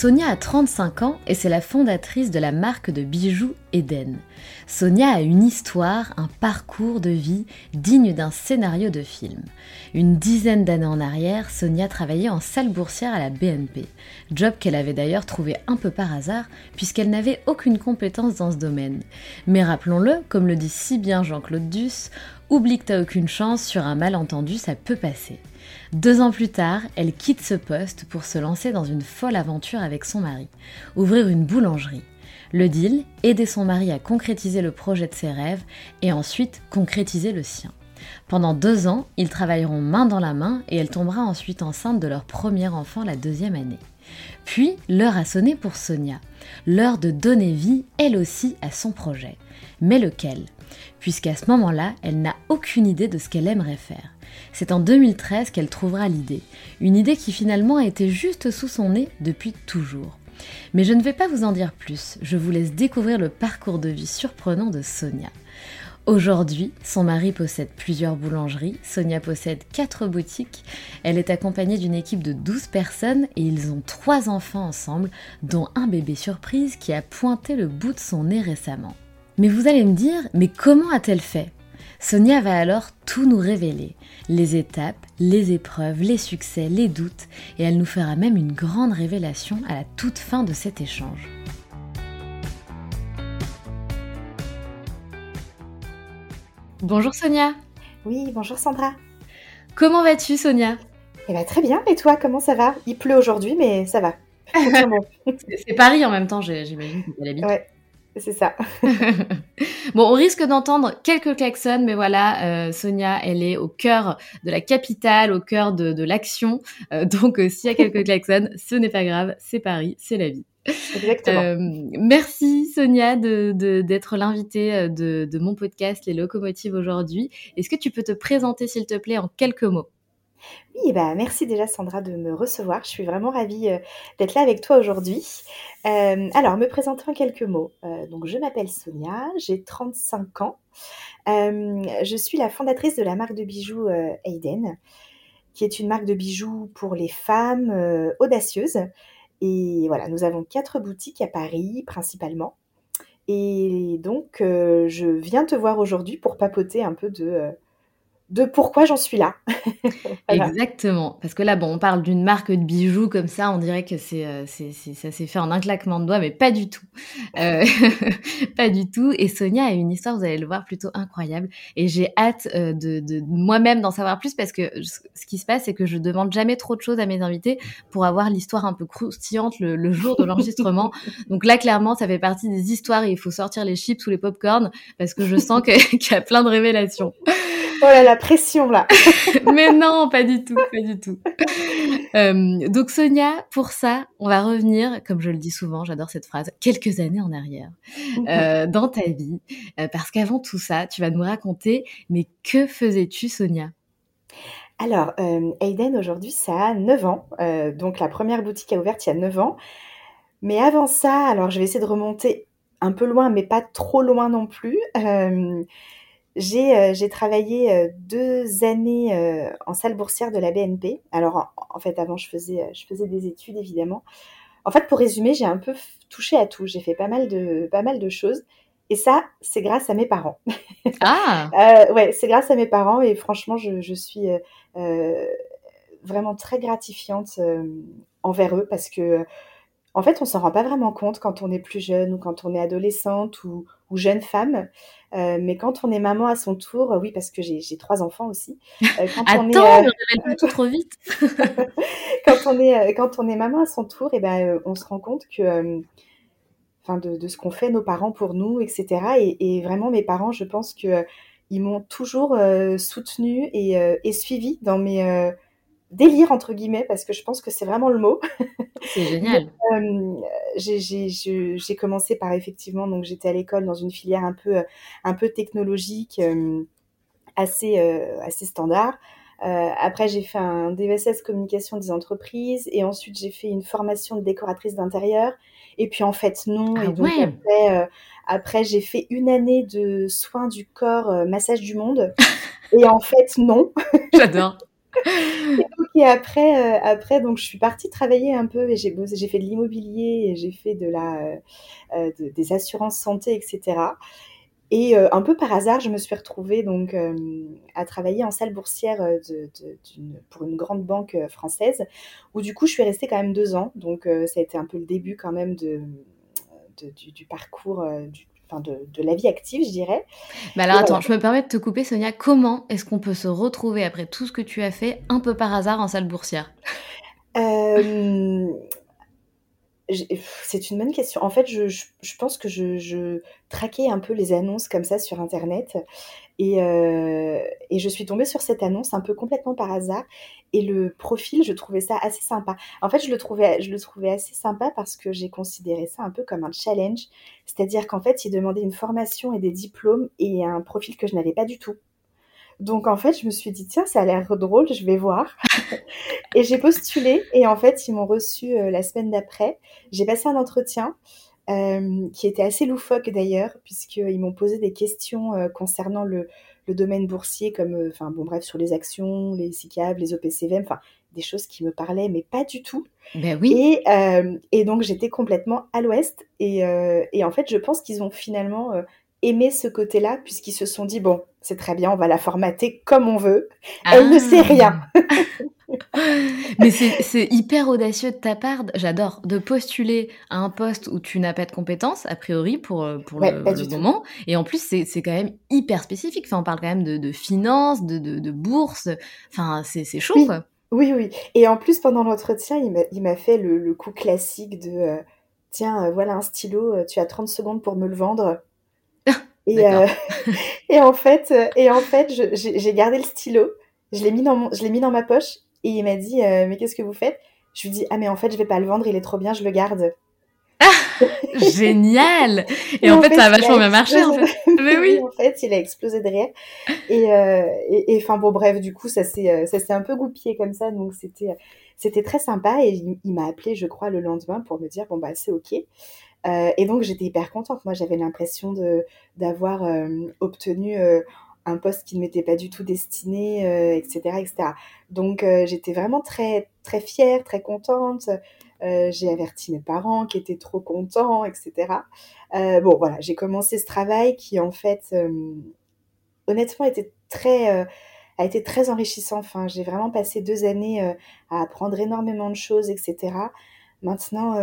Sonia a 35 ans et c'est la fondatrice de la marque de bijoux Eden. Sonia a une histoire, un parcours de vie digne d'un scénario de film. Une dizaine d'années en arrière, Sonia travaillait en salle boursière à la BNP, job qu'elle avait d'ailleurs trouvé un peu par hasard puisqu'elle n'avait aucune compétence dans ce domaine. Mais rappelons-le, comme le dit si bien Jean-Claude Duss, oublie que t'as aucune chance, sur un malentendu ça peut passer. Deux ans plus tard, elle quitte ce poste pour se lancer dans une folle aventure avec son mari, ouvrir une boulangerie. Le deal, aider son mari à concrétiser le projet de ses rêves et ensuite concrétiser le sien. Pendant deux ans, ils travailleront main dans la main et elle tombera ensuite enceinte de leur premier enfant la deuxième année. Puis, l'heure a sonné pour Sonia. L'heure de donner vie, elle aussi, à son projet. Mais lequel? Puisqu'à ce moment-là, elle n'a aucune idée de ce qu'elle aimerait faire. C'est en 2013 qu'elle trouvera l'idée, une idée qui finalement a été juste sous son nez depuis toujours. Mais je ne vais pas vous en dire plus, je vous laisse découvrir le parcours de vie surprenant de Sonia. Aujourd'hui, son mari possède plusieurs boulangeries, Sonia possède quatre boutiques, elle est accompagnée d'une équipe de 12 personnes et ils ont trois enfants ensemble, dont un bébé surprise qui a pointé le bout de son nez récemment. Mais vous allez me dire, mais comment a-t-elle fait? Sonia va alors tout nous révéler, les étapes, les épreuves, les succès, les doutes, et elle nous fera même une grande révélation à la toute fin de cet échange. Bonjour Sonia. Oui, bonjour Sandra. Comment vas-tu Sonia? Eh bien très bien, et toi, comment ça va? Il pleut aujourd'hui, mais ça va. C'est Paris en même temps, j'imagine que tu l'habitude. Ouais, c'est ça. bon, on risque d'entendre quelques klaxons, mais voilà, euh, Sonia, elle est au cœur de la capitale, au cœur de, l'action. Euh, donc, euh, s'il y a quelques klaxons, ce n'est pas grave, c'est Paris, c'est la vie. Exactement. merci Sonia d'être de, l'invitée de, de mon podcast Les Locomotives aujourd'hui. Est-ce que tu peux te présenter s'il te plaît en quelques mots? Oui, bah, merci déjà Sandra de me recevoir. Je suis vraiment ravie euh, d'être là avec toi aujourd'hui. Euh, alors, me présenter en quelques mots. Euh, donc, je m'appelle Sonia, j'ai 35 ans. je suis la fondatrice de la marque de bijoux Aiden, qui est une marque de bijoux pour les femmes audacieuses. Et voilà, nous avons quatre boutiques à Paris principalement. Et donc, je viens te voir aujourd'hui pour papoter un peu de de pourquoi j'en suis là. Exactement. Parce que là, bon, on parle d'une marque de bijoux comme ça, on dirait que c'est, euh, ça s'est fait en un claquement de doigts, mais pas du tout. Euh, pas du tout. Et Sonia a une histoire, vous allez le voir, plutôt incroyable. Et j'ai hâte euh, de, moi-même d'en savoir plus parce que ce qui se passe, c'est que je demande jamais trop de choses à mes invités pour avoir l'histoire un peu croustillante le, jour de l'enregistrement. Donc là, clairement, ça fait partie des histoires et il faut sortir les chips ou les pop-corn parce que je sens qu'il y a plein de révélations. Oh là, la pression là. Mais non, pas du tout, pas du tout. donc Sonia, pour ça, on va revenir, comme je le dis souvent, j'adore cette phrase, quelques années en arrière mmh dans ta vie, parce qu'avant tout ça, tu vas nous raconter, mais que faisais-tu, Sonia? Alors, euh, Aiden, aujourd'hui, ça a 9 ans. Euh, donc, la première boutique a ouvert il y a 9 ans. Mais avant ça, alors je vais essayer de remonter un peu loin, mais pas trop loin non plus. Euh, j'ai travaillé deux années en salle boursière de la BNP. Alors, en, fait, avant, je faisais, je faisais des études, évidemment. En fait, pour résumer, j'ai un peu touché à tout. J'ai fait pas mal de, pas mal de choses. Et ça, c'est grâce à mes parents. Ah euh, Ouais, c'est grâce à mes parents et franchement, je, je suis euh, euh vraiment très gratifiante euh, envers eux parce que, en fait, on s'en rend pas vraiment compte quand on est plus jeune ou quand on est adolescente ou, ou jeune femme. Euh, mais quand on est maman à son tour, oui, parce que j'ai trois enfants aussi. quand Attends, on est, tout trop vite. quand on est quand on est maman à son tour, et eh ben on se rend compte que de, ce qu'ont fait nos parents pour nous, etc. Et, vraiment, mes parents, je pense que euh, ils m'ont toujours euh, soutenu et, euh, et suivi dans mes délires entre guillemets, parce que je pense que c'est vraiment le mot. C'est génial. j'ai commencé par effectivement, donc j'étais à l'école dans une filière un peu, un peu technologique, assez, assez standard. après, j'ai fait un DESS communication des entreprises et ensuite j'ai fait une formation de décoratrice d'intérieur. Et puis en fait, non. Ah et donc après, euh, après j'ai fait une année de soins du corps, euh, massage du monde. et en fait, non. J'adore. Et, après, euh, après, donc je suis partie travailler un peu j'ai fait de l'immobilier j'ai fait de la, des assurances santé, etc. Et euh, un peu par hasard, je me suis retrouvée donc euh, à travailler en salle boursière euh, pour une grande banque française, où du coup je suis restée quand même deux ans. Donc ça a été un peu le début quand même de, du, parcours, du, enfin de, la vie active, je dirais. Mais alors attends, je me permets de te couper, Sonia. Comment est-ce qu'on peut se retrouver après tout ce que tu as fait un peu par hasard en salle boursière? C'est une bonne question. En fait, je, pense que je, traquais un peu les annonces comme ça sur Internet. Et, euh, et, je suis tombée sur cette annonce un peu complètement par hasard. Et le profil, je trouvais ça assez sympa. En fait, je le trouvais, je le trouvais assez sympa parce que j'ai considéré ça un peu comme un challenge. C'est-à-dire qu'en fait, il demandait une formation et des diplômes et un profil que je n'avais pas du tout. Donc en fait, je me suis dit tiens, ça a l'air drôle, je vais voir. et j'ai postulé et en fait, ils m'ont reçu euh, la semaine d'après. J'ai passé un entretien euh, qui était assez loufoque d'ailleurs, puisqu'ils m'ont posé des questions euh, concernant le, le, domaine boursier, comme, enfin bon bref, sur les actions, les SICAV, les OPCVM, enfin des choses qui me parlaient, mais pas du tout. Ben oui. Et, et donc j'étais complètement à l'ouest. Et, et, en fait, je pense qu'ils ont finalement aimé ce côté-là, puisqu'ils se sont dit, bon, c'est très bien, on va la formater comme on veut. Elle ne sait rien. Mais c'est hyper audacieux de ta part, j'adore, de postuler à un poste où tu n'as pas de compétences, a priori, pour, euh, pour le, moment. Et en plus, c'est quand même hyper spécifique. Enfin, on parle quand même de, de finances, de, de, de bourse. Enfin, c'est chaud, oui. quoi. Oui, oui. Et en plus, pendant l'entretien, il m'a fait le, le, coup classique de euh, tiens, euh, voilà un stylo, tu as 30 secondes pour me le vendre. Et, euh, et en fait, euh, et en fait j'ai gardé le stylo, je l'ai mis, dans mon, je mis dans ma poche et il m'a dit euh, Mais qu'est-ce que vous faites? Je lui dis Ah, mais en fait, je vais pas le vendre, il est trop bien, je le garde. Génial Et, en, fait, ça a vachement bien marché, en fait. mais oui. En fait, il a explosé de rire. Et enfin, bon, bref, du coup, ça s'est un peu goupillé comme ça, donc c'était c'était très sympa. Et il, il m'a appelé, je crois, le lendemain pour me dire Bon, bah, c'est OK. Euh, et donc j'étais hyper contente. Moi j'avais l'impression d'avoir euh, obtenu euh, un poste qui ne m'était pas du tout destiné, etc., etc. Donc j'étais vraiment très très fière, très contente. j'ai averti mes parents qui étaient trop contents, etc. bon voilà, j'ai commencé ce travail qui en fait honnêtement était très a été très enrichissant. Enfin, j'ai vraiment passé deux années à apprendre énormément de choses, etc. Maintenant,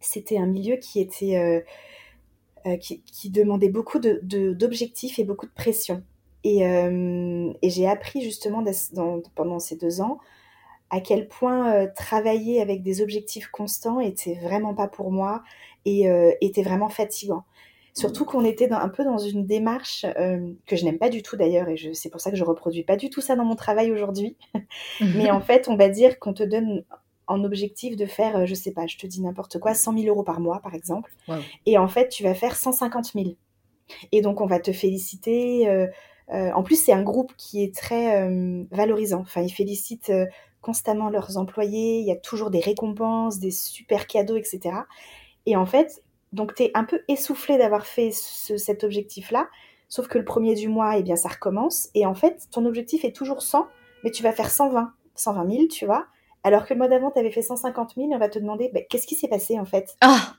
c'était un milieu qui était euh, euh, qui, demandait beaucoup d'objectifs de, et beaucoup de pression. Et, euh, et j'ai appris justement pendant ces deux ans à quel point travailler avec des objectifs constants était vraiment pas pour moi et était vraiment fatigant. Surtout qu'on était un peu dans une démarche que je n'aime pas du tout d'ailleurs, et c'est pour ça que je reproduis pas du tout ça dans mon travail aujourd'hui. Mais en fait, on va dire qu'on te donne en objectif de faire, je sais pas, je te dis n'importe quoi, 100 000 euros par mois par exemple. Et en fait, tu vas faire 150 000. Et donc, on va te féliciter. en plus, c'est un groupe qui est très valorisant. Enfin, ils félicitent constamment leurs employés, il y a toujours des récompenses, des super cadeaux, etc. Et en fait, donc tu es un peu essoufflé d'avoir fait cet objectif-là, sauf que le premier du mois, eh bien, ça recommence. Et en fait, ton objectif est toujours 100, mais tu vas faire 120, 120 000, tu vois. Alors que le mois d'avant, tu avais fait 150 000, on va te demander bah, qu'est-ce qui s'est passé en fait? Ah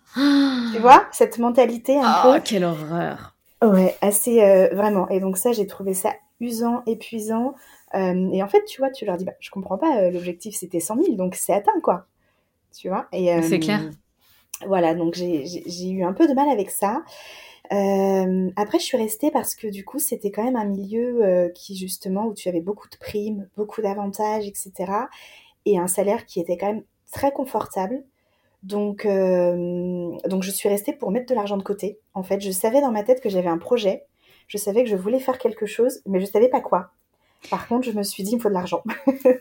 Tu vois, cette mentalité un oh, peu. quelle horreur Ouais, assez euh, vraiment. Et donc ça, j'ai trouvé ça usant, épuisant. Euh, et en fait, tu vois, tu leur dis, bah, je comprends pas, euh, l'objectif c'était 100 000, donc c'est atteint, quoi. Tu vois et, C'est clair. Voilà, donc j'ai eu un peu de mal avec ça. après, je suis restée parce que du coup, c'était quand même un milieu qui, justement, où tu avais beaucoup de primes, beaucoup d'avantages, etc. Et un salaire qui était quand même très confortable. Donc, donc, je suis restée pour mettre de l'argent de côté. En fait, je savais dans ma tête que j'avais un projet. Je savais que je voulais faire quelque chose, mais je savais pas quoi. Par contre, je me suis dit, il me faut de l'argent.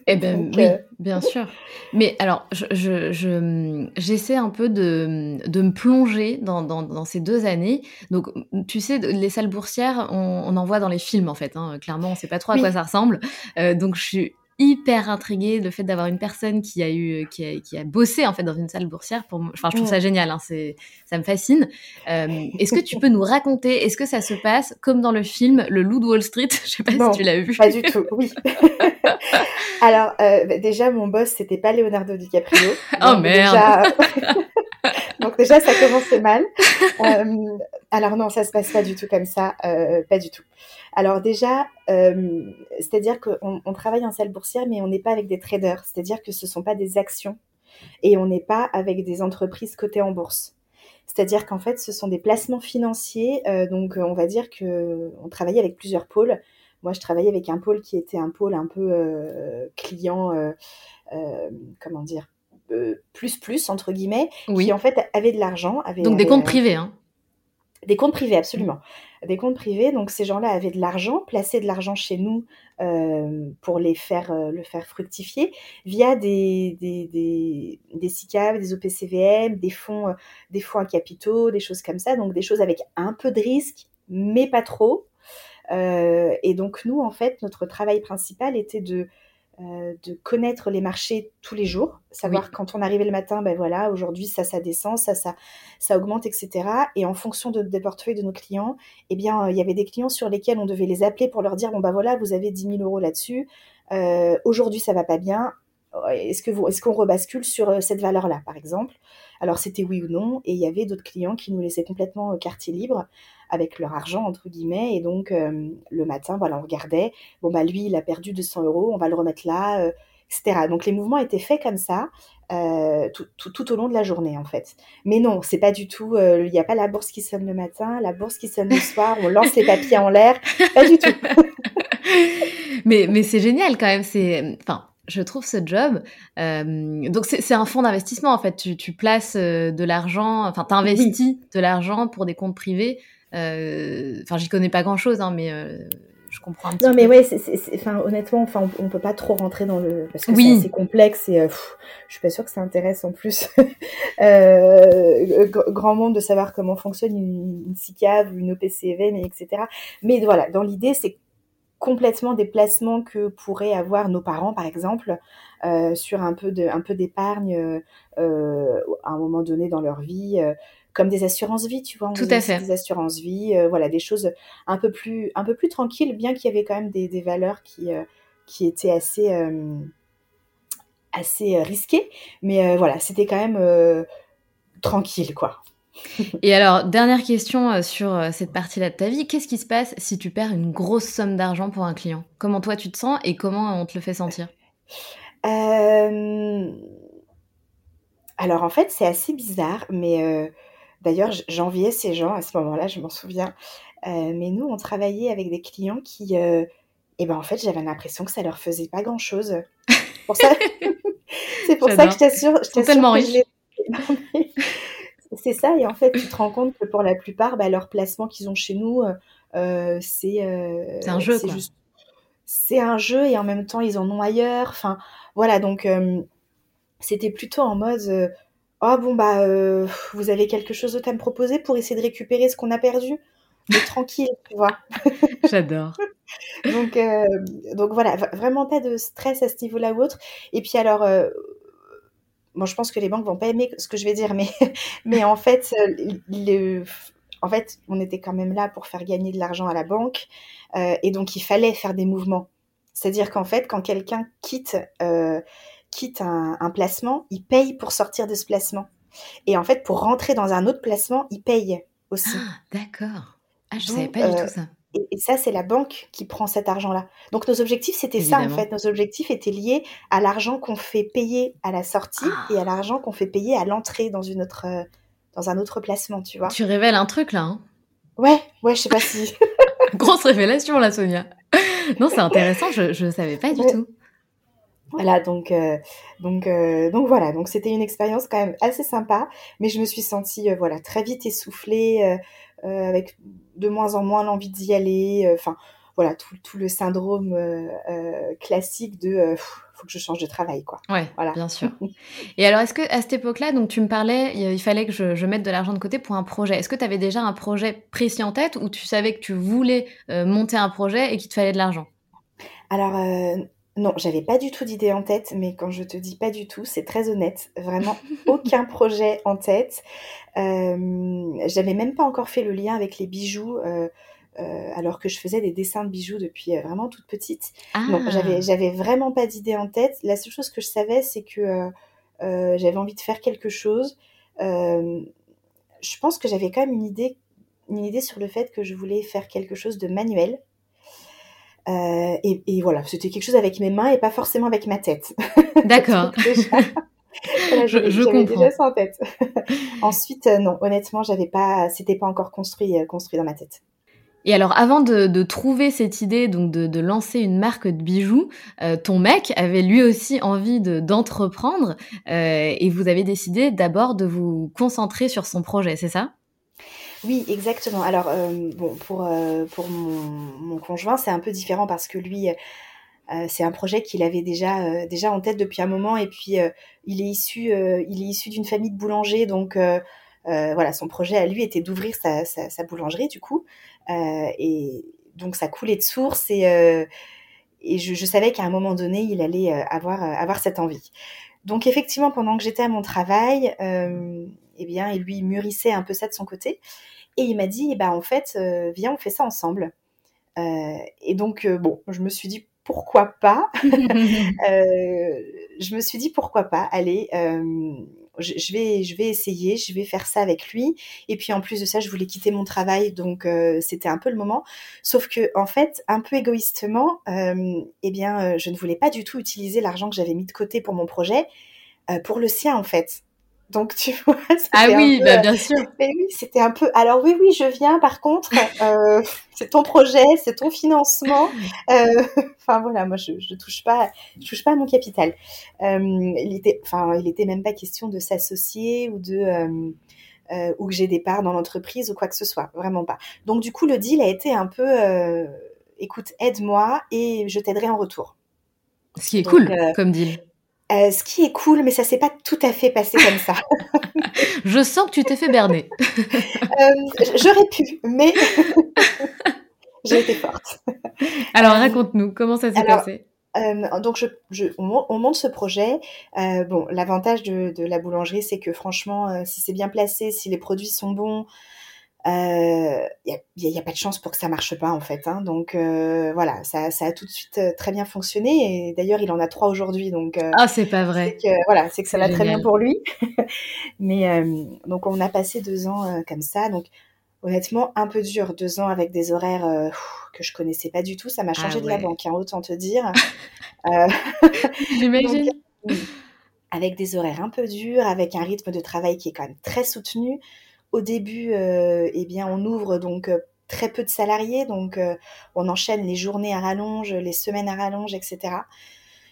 eh bien, oui, euh, bien sûr. Mais alors, j'essaie je, un peu de, de me plonger dans, dans, dans, ces deux années. Donc, tu sais, les salles boursières, on, on en voit dans les films, en fait. Hein. Clairement, on ne sait pas trop à quoi ça ressemble. Euh, donc, je suis hyper intriguée le fait d'avoir une personne qui a eu qui a, qui a, bossé en fait dans une salle boursière pour enfin je trouve ça génial hein, c'est ça me fascine. Euh, est-ce que tu peux nous raconter est-ce que ça se passe comme dans le film le loup de Wall Street? Je sais pas si tu l'as vu. pas du tout oui. Alors euh, bah, déjà mon boss c'était pas Leonardo DiCaprio. Oh merde. déjà... donc déjà ça commençait mal. Euh, alors non ça se passe pas du tout comme ça euh, pas du tout alors déjà, euh, c'est-à-dire qu'on on travaille en salle boursière, mais on n'est pas avec des traders, c'est-à-dire que ce ne sont pas des actions et on n'est pas avec des entreprises cotées en bourse. C'est-à-dire qu'en fait, ce sont des placements financiers. Euh, donc, on va dire que on travaillait avec plusieurs pôles. Moi, je travaillais avec un pôle qui était un pôle un peu euh, client, comment dire, plus plus entre guillemets, qui en fait avait de l'argent. Donc des comptes privés, hein des comptes privés, absolument. Des comptes privés, donc ces gens-là avaient de l'argent, placé de l'argent chez nous euh, pour les faire, euh, le faire fructifier via des, des, des, des SICAV, des OPCVM, des fonds, euh, des fonds à capitaux, des choses comme ça, donc des choses avec un peu de risque, mais pas trop. et donc nous, en fait, notre travail principal était de euh, de connaître les marchés tous les jours, savoir quand on arrivait le matin, ben voilà, aujourd'hui ça, ça descend, ça, ça, ça augmente, etc. Et en fonction de, des portefeuilles de nos clients, eh bien, euh, il y avait des clients sur lesquels on devait les appeler pour leur dire, bon ben voilà, vous avez 10 000 euros là-dessus, euh, aujourd'hui ça va pas bien, est-ce que vous, est-ce qu'on rebascule sur cette valeur-là, par exemple? Alors c'était oui ou non, et il y avait d'autres clients qui nous laissaient complètement quartier libre avec leur argent, entre guillemets. Et donc, euh, le matin, voilà, on regardait, bon, bah, lui, il a perdu 200 euros, on va le remettre là, euh, etc. Donc, les mouvements étaient faits comme ça. Euh, tout, tout, au long de la journée en fait. Mais non, c'est pas du tout. Il n'y a pas la bourse qui sonne le matin, la bourse qui sonne le soir. On lance les papiers en l'air. Pas du tout. mais mais c'est génial quand même. C'est enfin je trouve ce job. donc c'est un fonds d'investissement en fait. Tu, tu places de l'argent, enfin tu investis de l'argent pour des comptes privés euh, enfin, j'y connais pas grand chose, hein, mais euh, je comprends un petit non, mais ouais, enfin, honnêtement, enfin, on, peut pas trop rentrer dans le parce que oui. c'est assez complexe et euh, je suis pas sûre que ça intéresse en plus euh, grand monde de savoir comment fonctionne une, une CICAV, une OPCV, mais etc. Mais voilà, dans l'idée, c'est complètement des placements que pourraient avoir nos parents, par exemple, euh, sur un peu de, un peu d'épargne euh, à un moment donné dans leur vie comme des assurances vie, tu vois. Tout à fait. Des assurances vie, euh, voilà, des choses un peu plus, un peu plus tranquilles, bien qu'il y avait quand même des, des valeurs qui, euh, qui étaient assez, euh, assez risquées. Mais voilà, c'était quand même tranquille, quoi. Et alors, dernière question sur cette partie-là de ta vie. Qu'est-ce qui se passe si tu perds une grosse somme d'argent pour un client? Comment toi tu te sens et comment on te le fait sentir? Alors en fait, c'est assez bizarre, mais D'ailleurs, j'enviais ces gens à ce moment-là, je m'en souviens. Euh, mais nous, on travaillait avec des clients qui, euh, eh ben en fait, j'avais l'impression que ça leur faisait pas grand-chose. Pour ça, c'est pour ça que je t'assure, je tellement riche. c'est ça. Et en fait, tu te rends compte que pour la plupart, bah, leur placement qu'ils ont chez nous, euh, c'est euh, c'est un jeu. C'est un jeu et en même temps ils en ont ailleurs. Enfin voilà donc c'était plutôt en mode oh bon bah vous avez quelque chose d'autre à me proposer pour essayer de récupérer ce qu'on a perdu? Mais tranquille tu vois. J'adore. donc donc voilà vraiment pas de stress à ce niveau-là ou autre. Et puis alors bon, je pense que les banques vont pas aimer ce que je vais dire, mais, mais en fait, le, en fait, on était quand même là pour faire gagner de l'argent à la banque, euh, et donc il fallait faire des mouvements. C'est-à-dire qu'en fait, quand quelqu'un quitte, euh, quitte un, placement, il paye pour sortir de ce placement. Et en fait, pour rentrer dans un autre placement, il paye aussi. Ah, d'accord. Ah, je ne savais pas du tout euh, ça. Et, ça, c'est la banque qui prend cet argent-là. Donc nos objectifs, c'était ça en fait. Nos objectifs étaient liés à l'argent qu'on fait payer à la sortie et à l'argent qu'on fait payer à l'entrée dans une autre, dans un autre placement, tu vois. Tu révèles un truc là. Hein ouais, ouais, je sais pas si. Grosse révélation là, Sonia. non, c'est intéressant, je ne savais pas du tout. Voilà, donc, euh, donc, euh, donc voilà, donc c'était une expérience quand même assez sympa, mais je me suis sentie euh, voilà très vite essoufflée, avec de moins en moins l'envie d'y aller, enfin voilà tout, tout, le syndrome classique de faut que je change de travail, quoi. Ouais, voilà. bien sûr. Et alors, est-ce que à cette époque-là, donc tu me parlais, il fallait que je, mette de l'argent de côté pour un projet. Est-ce que tu avais déjà un projet précis en tête ou tu savais que tu voulais monter un projet et qu'il te fallait de l'argent? Alors. Non, j'avais pas du tout d'idée en tête, mais quand je te dis pas du tout, c'est très honnête. Vraiment aucun projet en tête. Euh, j'avais même pas encore fait le lien avec les bijoux. Euh, euh, alors que je faisais des dessins de bijoux depuis euh, vraiment toute petite. Donc ah. j'avais j'avais vraiment pas d'idée en tête. La seule chose que je savais, c'est que euh, j'avais envie de faire quelque chose. je pense que j'avais quand même une idée une idée sur le fait que je voulais faire quelque chose de manuel. Et, voilà, c'était quelque chose avec mes mains et pas forcément avec ma tête. D'accord. je, je comprends. déjà ça en tête. Ensuite, non, honnêtement, j'avais pas, c'était pas encore construit, construit dans ma tête. Et alors, avant de, trouver cette idée, donc de, lancer une marque de bijoux, euh, ton mec avait lui aussi envie d'entreprendre euh, et vous avez décidé d'abord de vous concentrer sur son projet, c'est ça? Oui, exactement. Alors, euh, bon, pour, pour mon, conjoint, c'est un peu différent parce que lui, c'est un projet qu'il avait déjà, déjà en tête depuis un moment et puis il est issu, il issu d'une famille de boulangers, donc voilà, son projet à lui était d'ouvrir sa, sa, boulangerie du coup. Euh, et donc ça coulait de source et, euh, et je, savais qu'à un moment donné, il allait euh, avoir, avoir cette envie. Donc effectivement, pendant que j'étais à mon travail, eh bien, il lui mûrissait un peu ça de son côté. Et il m'a dit, bah, en fait, viens, on fait ça ensemble. et donc, bon, je me suis dit, pourquoi pas? Je me suis dit, pourquoi pas? Allez, je, vais, je vais essayer, je vais faire ça avec lui. Et puis en plus de ça, je voulais quitter mon travail, donc euh, c'était un peu le moment. Sauf que en fait, un peu égoïstement, euh, eh bien, euh, je ne voulais pas du tout utiliser l'argent que j'avais mis de côté pour mon projet pour le sien en fait. Donc tu vois. Ah oui, bah, bien sûr. Mais oui, c'était un peu. Alors oui, oui, je viens. Par contre, euh, c'est ton projet, c'est ton financement. Euh, enfin voilà, moi je, je touche pas, je touche pas à mon capital. Euh, il était, enfin, il était même pas question de s'associer ou de ou que j'ai des parts dans l'entreprise ou quoi que ce soit, vraiment pas. Donc du coup, le deal a été un peu, écoute, aide-moi et je t'aiderai en retour. Ce qui est cool comme deal. Euh, ce qui est cool, mais ça s'est pas tout à fait passé comme ça. je sens que tu t'es fait berner. euh, J'aurais pu, mais j'ai été forte. Alors raconte-nous, comment ça s'est passé? euh, donc, je, je, on, monte ce projet. Euh, bon, l'avantage de, de, la boulangerie, c'est que franchement, euh, si c'est bien placé, si les produits sont bons, il euh, n'y a, a, pas de chance pour que ça marche pas en fait. Hein. Donc euh, voilà, ça, ça, a tout de suite euh, très bien fonctionné. Et d'ailleurs, il en a trois aujourd'hui. Donc ah, c'est pas vrai. Que, voilà, c'est que ça va très bien pour lui. Mais donc on a passé deux ans comme ça. Donc honnêtement, un peu dur, deux ans avec des horaires que je connaissais pas du tout. Ça m'a ah changé de la banque, hein, autant te dire. J'imagine. avec des horaires un peu durs, avec un rythme de travail qui est quand même très soutenu. Au début, euh, eh bien, on ouvre donc euh, très peu de salariés, donc euh, on enchaîne les journées à rallonge, les semaines à rallonge, etc.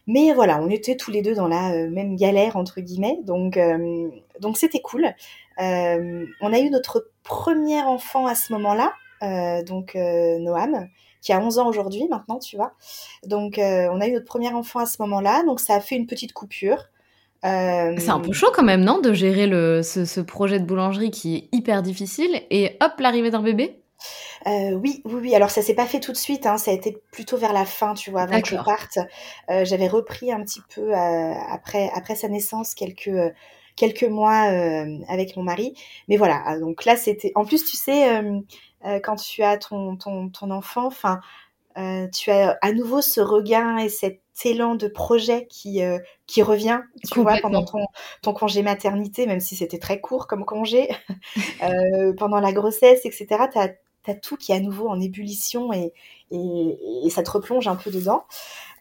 Mais voilà, on était tous les deux dans la même galère entre guillemets, donc donc c'était cool. on a eu notre premier enfant à ce moment-là, donc Noam, qui a 11 ans aujourd'hui maintenant, tu vois. Donc, on a eu notre premier enfant à ce moment-là, donc ça a fait une petite coupure. C'est un peu chaud quand même, non, de gérer le, ce, projet de boulangerie qui est hyper difficile et hop, l'arrivée d'un bébé? Euh, oui, oui, oui. Alors ça s'est pas fait tout de suite. Hein. Ça a été plutôt vers la fin, tu vois, avant que je parte. Euh, j'avais repris un petit peu euh, après après sa naissance quelques quelques mois avec mon mari. Mais voilà. Ah, donc là, c'était. En plus, tu sais, quand tu as ton ton, ton enfant, enfin, tu as à nouveau ce regain et cet élan de projet qui qui revient, tu vois, pendant ton, ton congé maternité, même si c'était très court comme congé, pendant la grossesse, etc. Tu as, tout qui est à nouveau en ébullition et, et, ça te replonge un peu dedans.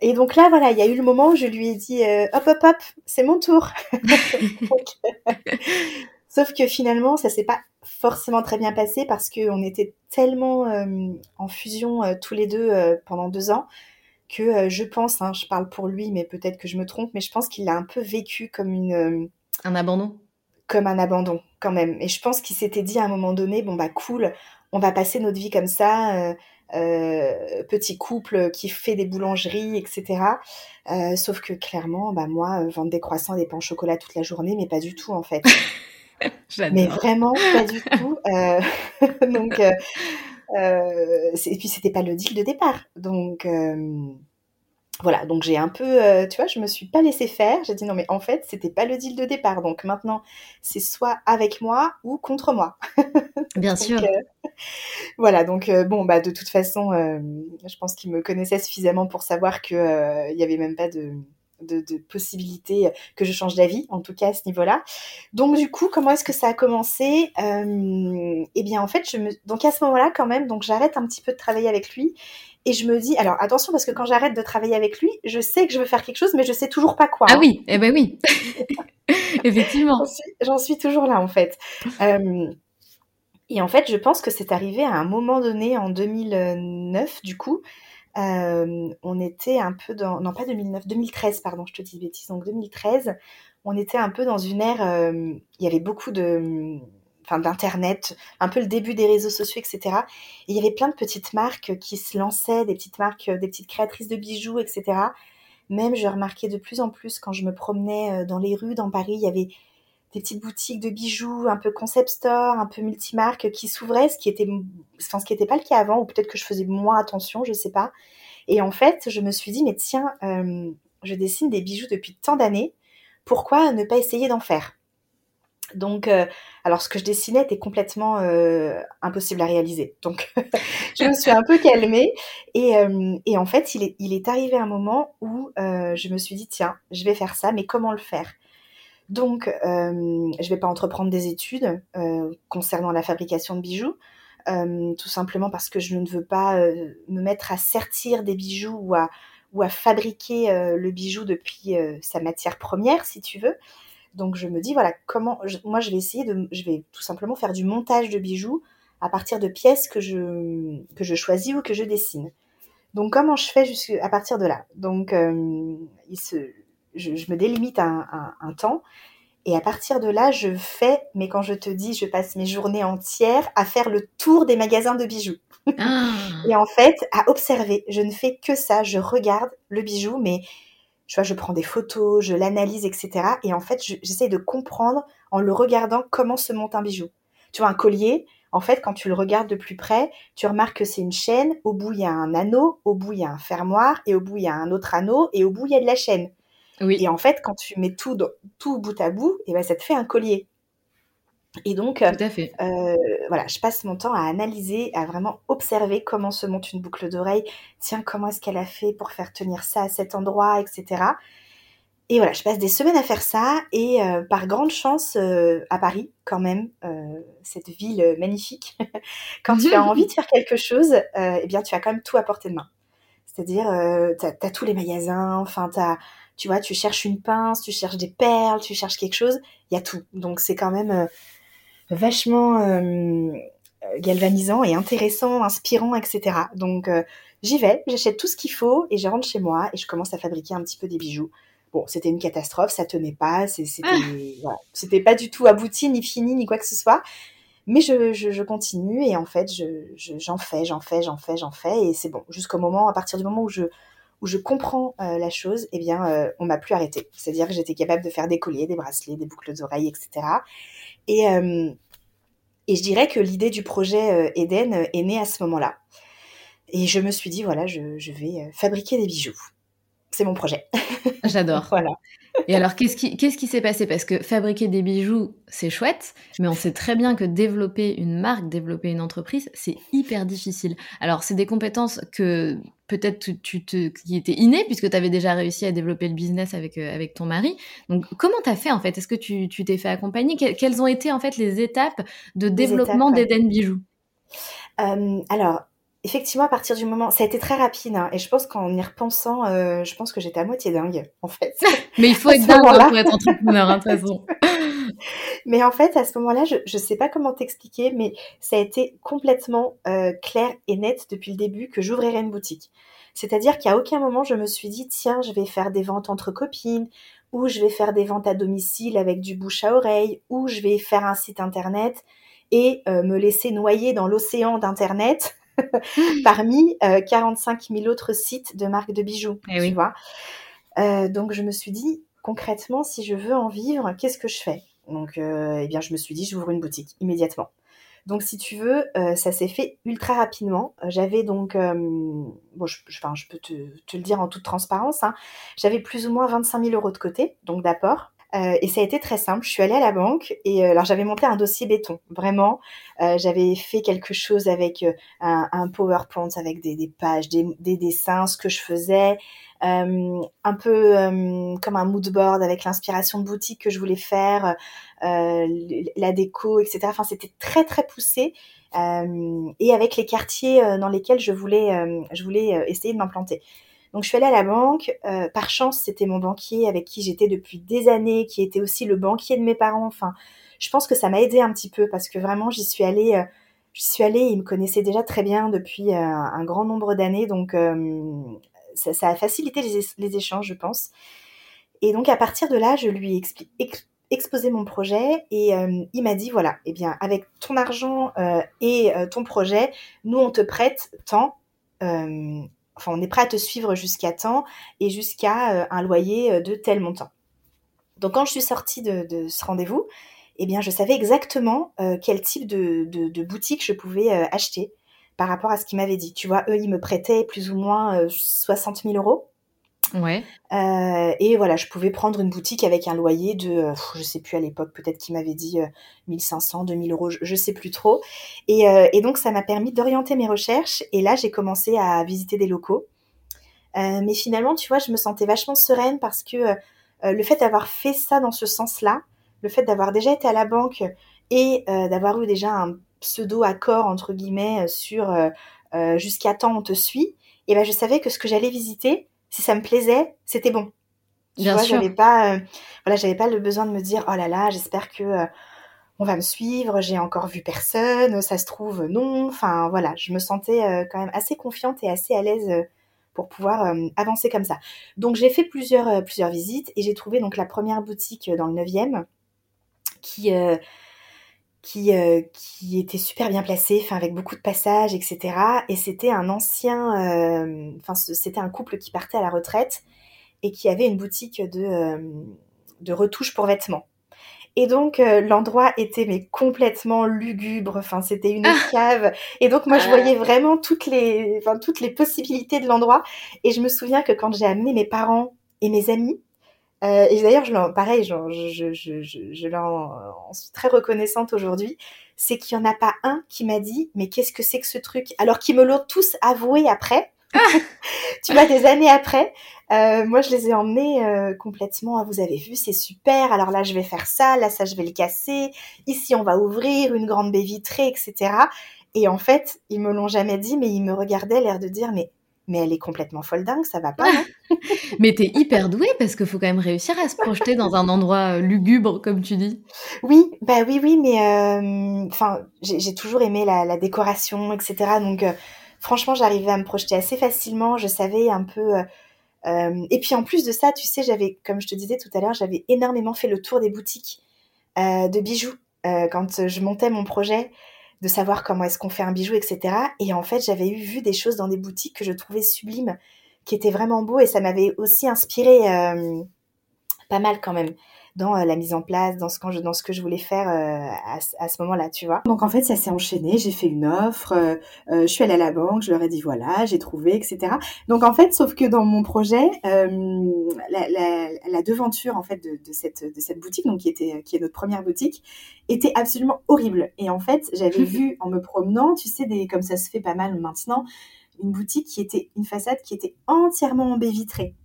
Et donc là, voilà, il y a eu le moment où je lui ai dit euh, hop, hop, hop, c'est mon tour. sauf que finalement, ça s'est pas forcément très bien passé parce qu'on était tellement euh, en fusion euh, tous les deux pendant deux ans que je pense, hein, je parle pour lui, mais peut-être que je me trompe, mais je pense qu'il l'a un peu vécu comme une... un abandon comme un abandon quand même. Et je pense qu'il s'était dit à un moment donné, bon bah cool, on va passer notre vie comme ça, euh, euh, petit couple qui fait des boulangeries, etc. Euh, sauf que clairement, bah moi, vendre des croissants, des pains au chocolat toute la journée, mais pas du tout en fait. mais vraiment pas du tout. donc, et puis c'était pas le deal de départ. Donc voilà, donc j'ai un peu, euh, tu vois, je me suis pas laissé faire. J'ai dit non, mais en fait, c'était pas le deal de départ. Donc maintenant, c'est soit avec moi ou contre moi. Bien sûr. Euh, voilà, donc euh, bon, bah de toute façon, je pense qu'il me connaissait suffisamment pour savoir que il y avait même pas de, de, de possibilité que je change d'avis, en tout cas à ce niveau-là. Donc du coup, comment est-ce que ça a commencé Eh bien, en fait, je me, donc à ce moment-là, quand même, donc j'arrête un petit peu de travailler avec lui et je me dis, alors attention parce que quand j'arrête de travailler avec lui, je sais que je veux faire quelque chose, mais je sais toujours pas quoi. Ah hein. oui, eh ben oui, effectivement. J'en suis, toujours là en fait. Euh, et en fait, je pense que c'est arrivé à un moment donné en 2009, du coup. Euh, on était un peu dans, non pas 2009, 2013, pardon, je te dis bêtises, donc 2013, on était un peu dans une ère, euh, il y avait beaucoup de, enfin d'internet, un peu le début des réseaux sociaux, etc. Et il y avait plein de petites marques qui se lançaient, des petites marques, des petites créatrices de bijoux, etc. Même je remarquais de plus en plus quand je me promenais euh, dans les rues dans Paris, il y avait des petites boutiques de bijoux, un peu concept store, un peu multimarques qui s'ouvraient, ce qui était, ce qui n'était pas le cas avant, ou peut-être que je faisais moins attention, je sais pas. Et en fait, je me suis dit, mais tiens, euh, je dessine des bijoux depuis tant d'années, pourquoi ne pas essayer d'en faire? Donc, euh, alors ce que je dessinais était complètement euh, impossible à réaliser. Donc, je me suis un peu calmée. Et, euh, en fait, il est, il est, arrivé un moment où je me suis dit, tiens, je vais faire ça, mais comment le faire? Donc, je ne vais pas entreprendre des études concernant la fabrication de bijoux. tout simplement parce que je ne veux pas me mettre à sertir des bijoux ou à, à fabriquer le bijou depuis sa matière première, si tu veux. Donc je me dis voilà comment moi je vais essayer de je vais tout simplement faire du montage de bijoux à partir de pièces que je que je choisis ou que je dessine. Donc comment je fais jusqu'à partir de là? Donc euh, il se je, me délimite un, un, temps et à partir de là je fais mais quand je te dis je passe mes journées entières à faire le tour des magasins de bijoux. Ah. et en fait à observer, je ne fais que ça, je regarde le bijou mais je vois, je prends des photos, je l'analyse, etc. Et en fait, j'essaie de comprendre en le regardant comment se monte un bijou. Tu vois, un collier, en fait, quand tu le regardes de plus près, tu remarques que c'est une chaîne, au bout il y a un anneau, au bout il y a un fermoir, et au bout il y a un autre anneau, et au bout il y a de la chaîne. Oui. Et en fait, quand tu mets tout, tout bout à bout, et eh ben, ça te fait un collier. Et donc, Tout à fait. Euh, voilà, je passe mon temps à analyser, à vraiment observer comment se monte une boucle d'oreille. Tiens, comment est-ce qu'elle a fait pour faire tenir ça à cet endroit, etc. Et voilà, je passe des semaines à faire ça. Et euh, par grande chance, euh, à Paris, quand même, cette ville magnifique, quand tu as envie de faire quelque chose, eh bien, tu as quand même tout à portée de main. C'est-à-dire, tu as, tous les magasins, enfin, tu vois, tu cherches une pince, tu cherches des perles, tu cherches quelque chose, il y a tout. Donc, c'est quand même vachement euh, galvanisant et intéressant, inspirant, etc. Donc euh, j'y vais, j'achète tout ce qu'il faut et je rentre chez moi et je commence à fabriquer un petit peu des bijoux Bon, c'était une catastrophe, ça tenait pas, c'était ah. voilà, c'était pas du tout abouti, ni fini, ni quoi que ce soit. Mais je, je, je continue et en fait, j'en fais, j'en fais, j'en fais, j'en fais et c'est bon. Jusqu'au moment, à partir du moment où je où je comprends euh, la chose, eh bien, euh, on m'a plus arrêté. C'est-à-dire que j'étais capable de faire des colliers, des bracelets, des boucles d'oreilles, etc. Et, euh, et je dirais que l'idée du projet Eden est née à ce moment-là. Et je me suis dit, voilà, je vais fabriquer des bijoux c'est mon projet. J'adore. voilà. Et alors, qu'est-ce qui qu'est-ce qui s'est passé? Parce que fabriquer des bijoux, c'est chouette, mais on sait très bien que développer une marque, développer une entreprise, c'est hyper difficile. Alors, c'est des compétences que peut-être tu, te qui étaient innées puisque tu avais déjà réussi à développer le business avec euh, avec ton mari. Donc, comment tu as fait en fait? Est-ce que tu t'es fait accompagner? Quelles ont été en fait les étapes de développement d'Eden Bijoux? Euh, alors, effectivement, à partir du moment, ça a été très rapide, hein, et je pense qu'en y repensant, euh, je pense que j'étais à moitié dingue, en fait. Mais il faut être dingue pour être entrepreneur, hein, de toute façon. mais en fait, à ce moment-là, je ne sais pas comment t'expliquer, mais ça a été complètement euh, clair et net depuis le début que j'ouvrirais une boutique. C'est-à-dire qu'à aucun moment, je me suis dit, tiens, je vais faire des ventes entre copines, ou je vais faire des ventes à domicile avec du bouche à oreille, ou je vais faire un site internet et euh, me laisser noyer dans l'océan d'internet parmi 45 euh, 000 autres sites de marques de bijoux, eh tu vois. Euh, donc je me suis dit, concrètement, si je veux en vivre, qu'est-ce que je fais? Donc, euh, eh bien, je me suis dit, j'ouvre une boutique immédiatement. Donc, si tu veux, ça s'est fait ultra rapidement. J'avais donc, bon, je, je, peux te, le dire en toute transparence, hein, j'avais plus ou moins 25 000 euros de côté, donc d'apport. Euh, et ça a été très simple. Je suis allée à la banque et euh, alors j'avais monté un dossier béton, vraiment. Euh, j'avais fait quelque chose avec un, PowerPoint, avec des, pages, des, des, dessins, ce que je faisais, un peu comme un mood board avec l'inspiration boutique que je voulais faire, la déco, etc. Enfin, c'était très très poussé. et avec les quartiers dans lesquels je voulais, je voulais essayer de m'implanter. Donc je suis allée à la banque. Euh, par chance, c'était mon banquier avec qui j'étais depuis des années, qui était aussi le banquier de mes parents. Enfin, je pense que ça m'a aidé un petit peu parce que vraiment, j'y suis allée. Euh, j'y suis allée. Il me connaissait déjà très bien depuis euh, un grand nombre d'années, donc ça, a facilité les, échanges, je pense. Et donc à partir de là, je lui ai exposé mon projet et il m'a dit voilà, eh bien avec ton argent et ton projet, nous on te prête tant enfin, on est prêt à te suivre jusqu'à temps et jusqu'à euh, un loyer euh, de tel montant. Donc quand je suis sortie de, ce rendez-vous, eh bien je savais exactement euh, quel type de, boutique je pouvais acheter par rapport à ce qu'ils m'avaient dit. Tu vois, eux, ils me prêtaient plus ou moins 60 000 euros. Ouais. Euh, et voilà, je pouvais prendre une boutique avec un loyer de, euh, je sais plus à l'époque, peut-être qu'il m'avait dit 1500, euh, 2000 euros, je, sais plus trop. Et, et donc ça m'a permis d'orienter mes recherches. Et là, j'ai commencé à visiter des locaux. mais finalement, tu vois, je me sentais vachement sereine parce que le fait d'avoir fait ça dans ce sens-là, le fait d'avoir déjà été à la banque et d'avoir eu déjà un pseudo accord entre guillemets sur jusqu'à temps on te suit, et ben je savais que ce que j'allais visiter si ça me plaisait, c'était bon. Tu Bien vois, j'avais pas, euh, voilà, j'avais pas le besoin de me dire, oh là là, j'espère que euh, on va me suivre, j'ai encore vu personne, ça se trouve non. Enfin voilà, je me sentais euh, quand même assez confiante et assez à l'aise pour pouvoir avancer comme ça. Donc j'ai fait plusieurs plusieurs visites et j'ai trouvé donc la première boutique dans le 9e qui qui, euh, qui était super bien placé, enfin avec beaucoup de passages, etc. Et c'était un ancien, euh, enfin c'était un couple qui partait à la retraite et qui avait une boutique de, euh, de retouches pour vêtements. Et donc l'endroit était mais complètement lugubre, enfin c'était une ah. cave. Et donc moi je voyais vraiment toutes les, enfin, toutes les possibilités de l'endroit. Et je me souviens que quand j'ai amené mes parents et mes amis, euh, et d'ailleurs, je pareil, je, je, je, je leur en suis très reconnaissante aujourd'hui. C'est qu'il n'y en a pas un qui m'a dit, mais qu'est-ce que c'est que ce truc? Alors qu'ils me l'ont tous avoué après. Ah tu vois, des années après, euh, moi je les ai emmenés euh, complètement. Vous avez vu, c'est super. Alors là, je vais faire ça. Là, ça, je vais le casser. Ici, on va ouvrir une grande baie vitrée, etc. Et en fait, ils me l'ont jamais dit, mais ils me regardaient, l'air de dire, mais mais elle est complètement folle dingue, ça va pas. non mais t'es hyper douée parce qu'il faut quand même réussir à se projeter dans un endroit euh, lugubre, comme tu dis. Oui, bah oui, oui, mais euh, enfin, j'ai toujours aimé la, décoration, etc. Donc, euh, franchement, j'arrivais à me projeter assez facilement. Je savais un peu et puis en plus de ça, tu sais, j'avais, comme je te disais tout à l'heure, j'avais énormément fait le tour des boutiques de bijoux quand je montais mon projet de savoir comment est-ce qu'on fait un bijou, etc. Et en fait, j'avais eu vu des choses dans des boutiques que je trouvais sublimes, qui étaient vraiment beaux, et ça m'avait aussi inspiré pas mal quand même dans euh, la mise en place, dans ce, quand je, dans ce que je voulais faire euh, à, à, ce moment-là, tu vois. Donc en fait, ça s'est enchaîné, j'ai fait une offre, euh, je suis allée à la banque, je leur ai dit voilà, j'ai trouvé, etc. Donc en fait, sauf que dans mon projet, la, la, la, devanture en fait de, de, cette, de cette boutique, donc qui était qui est notre première boutique, était absolument horrible. Et en fait, j'avais vu en me promenant, tu sais, des, comme ça se fait pas mal maintenant, une boutique qui était une façade qui était entièrement en baie vitrée.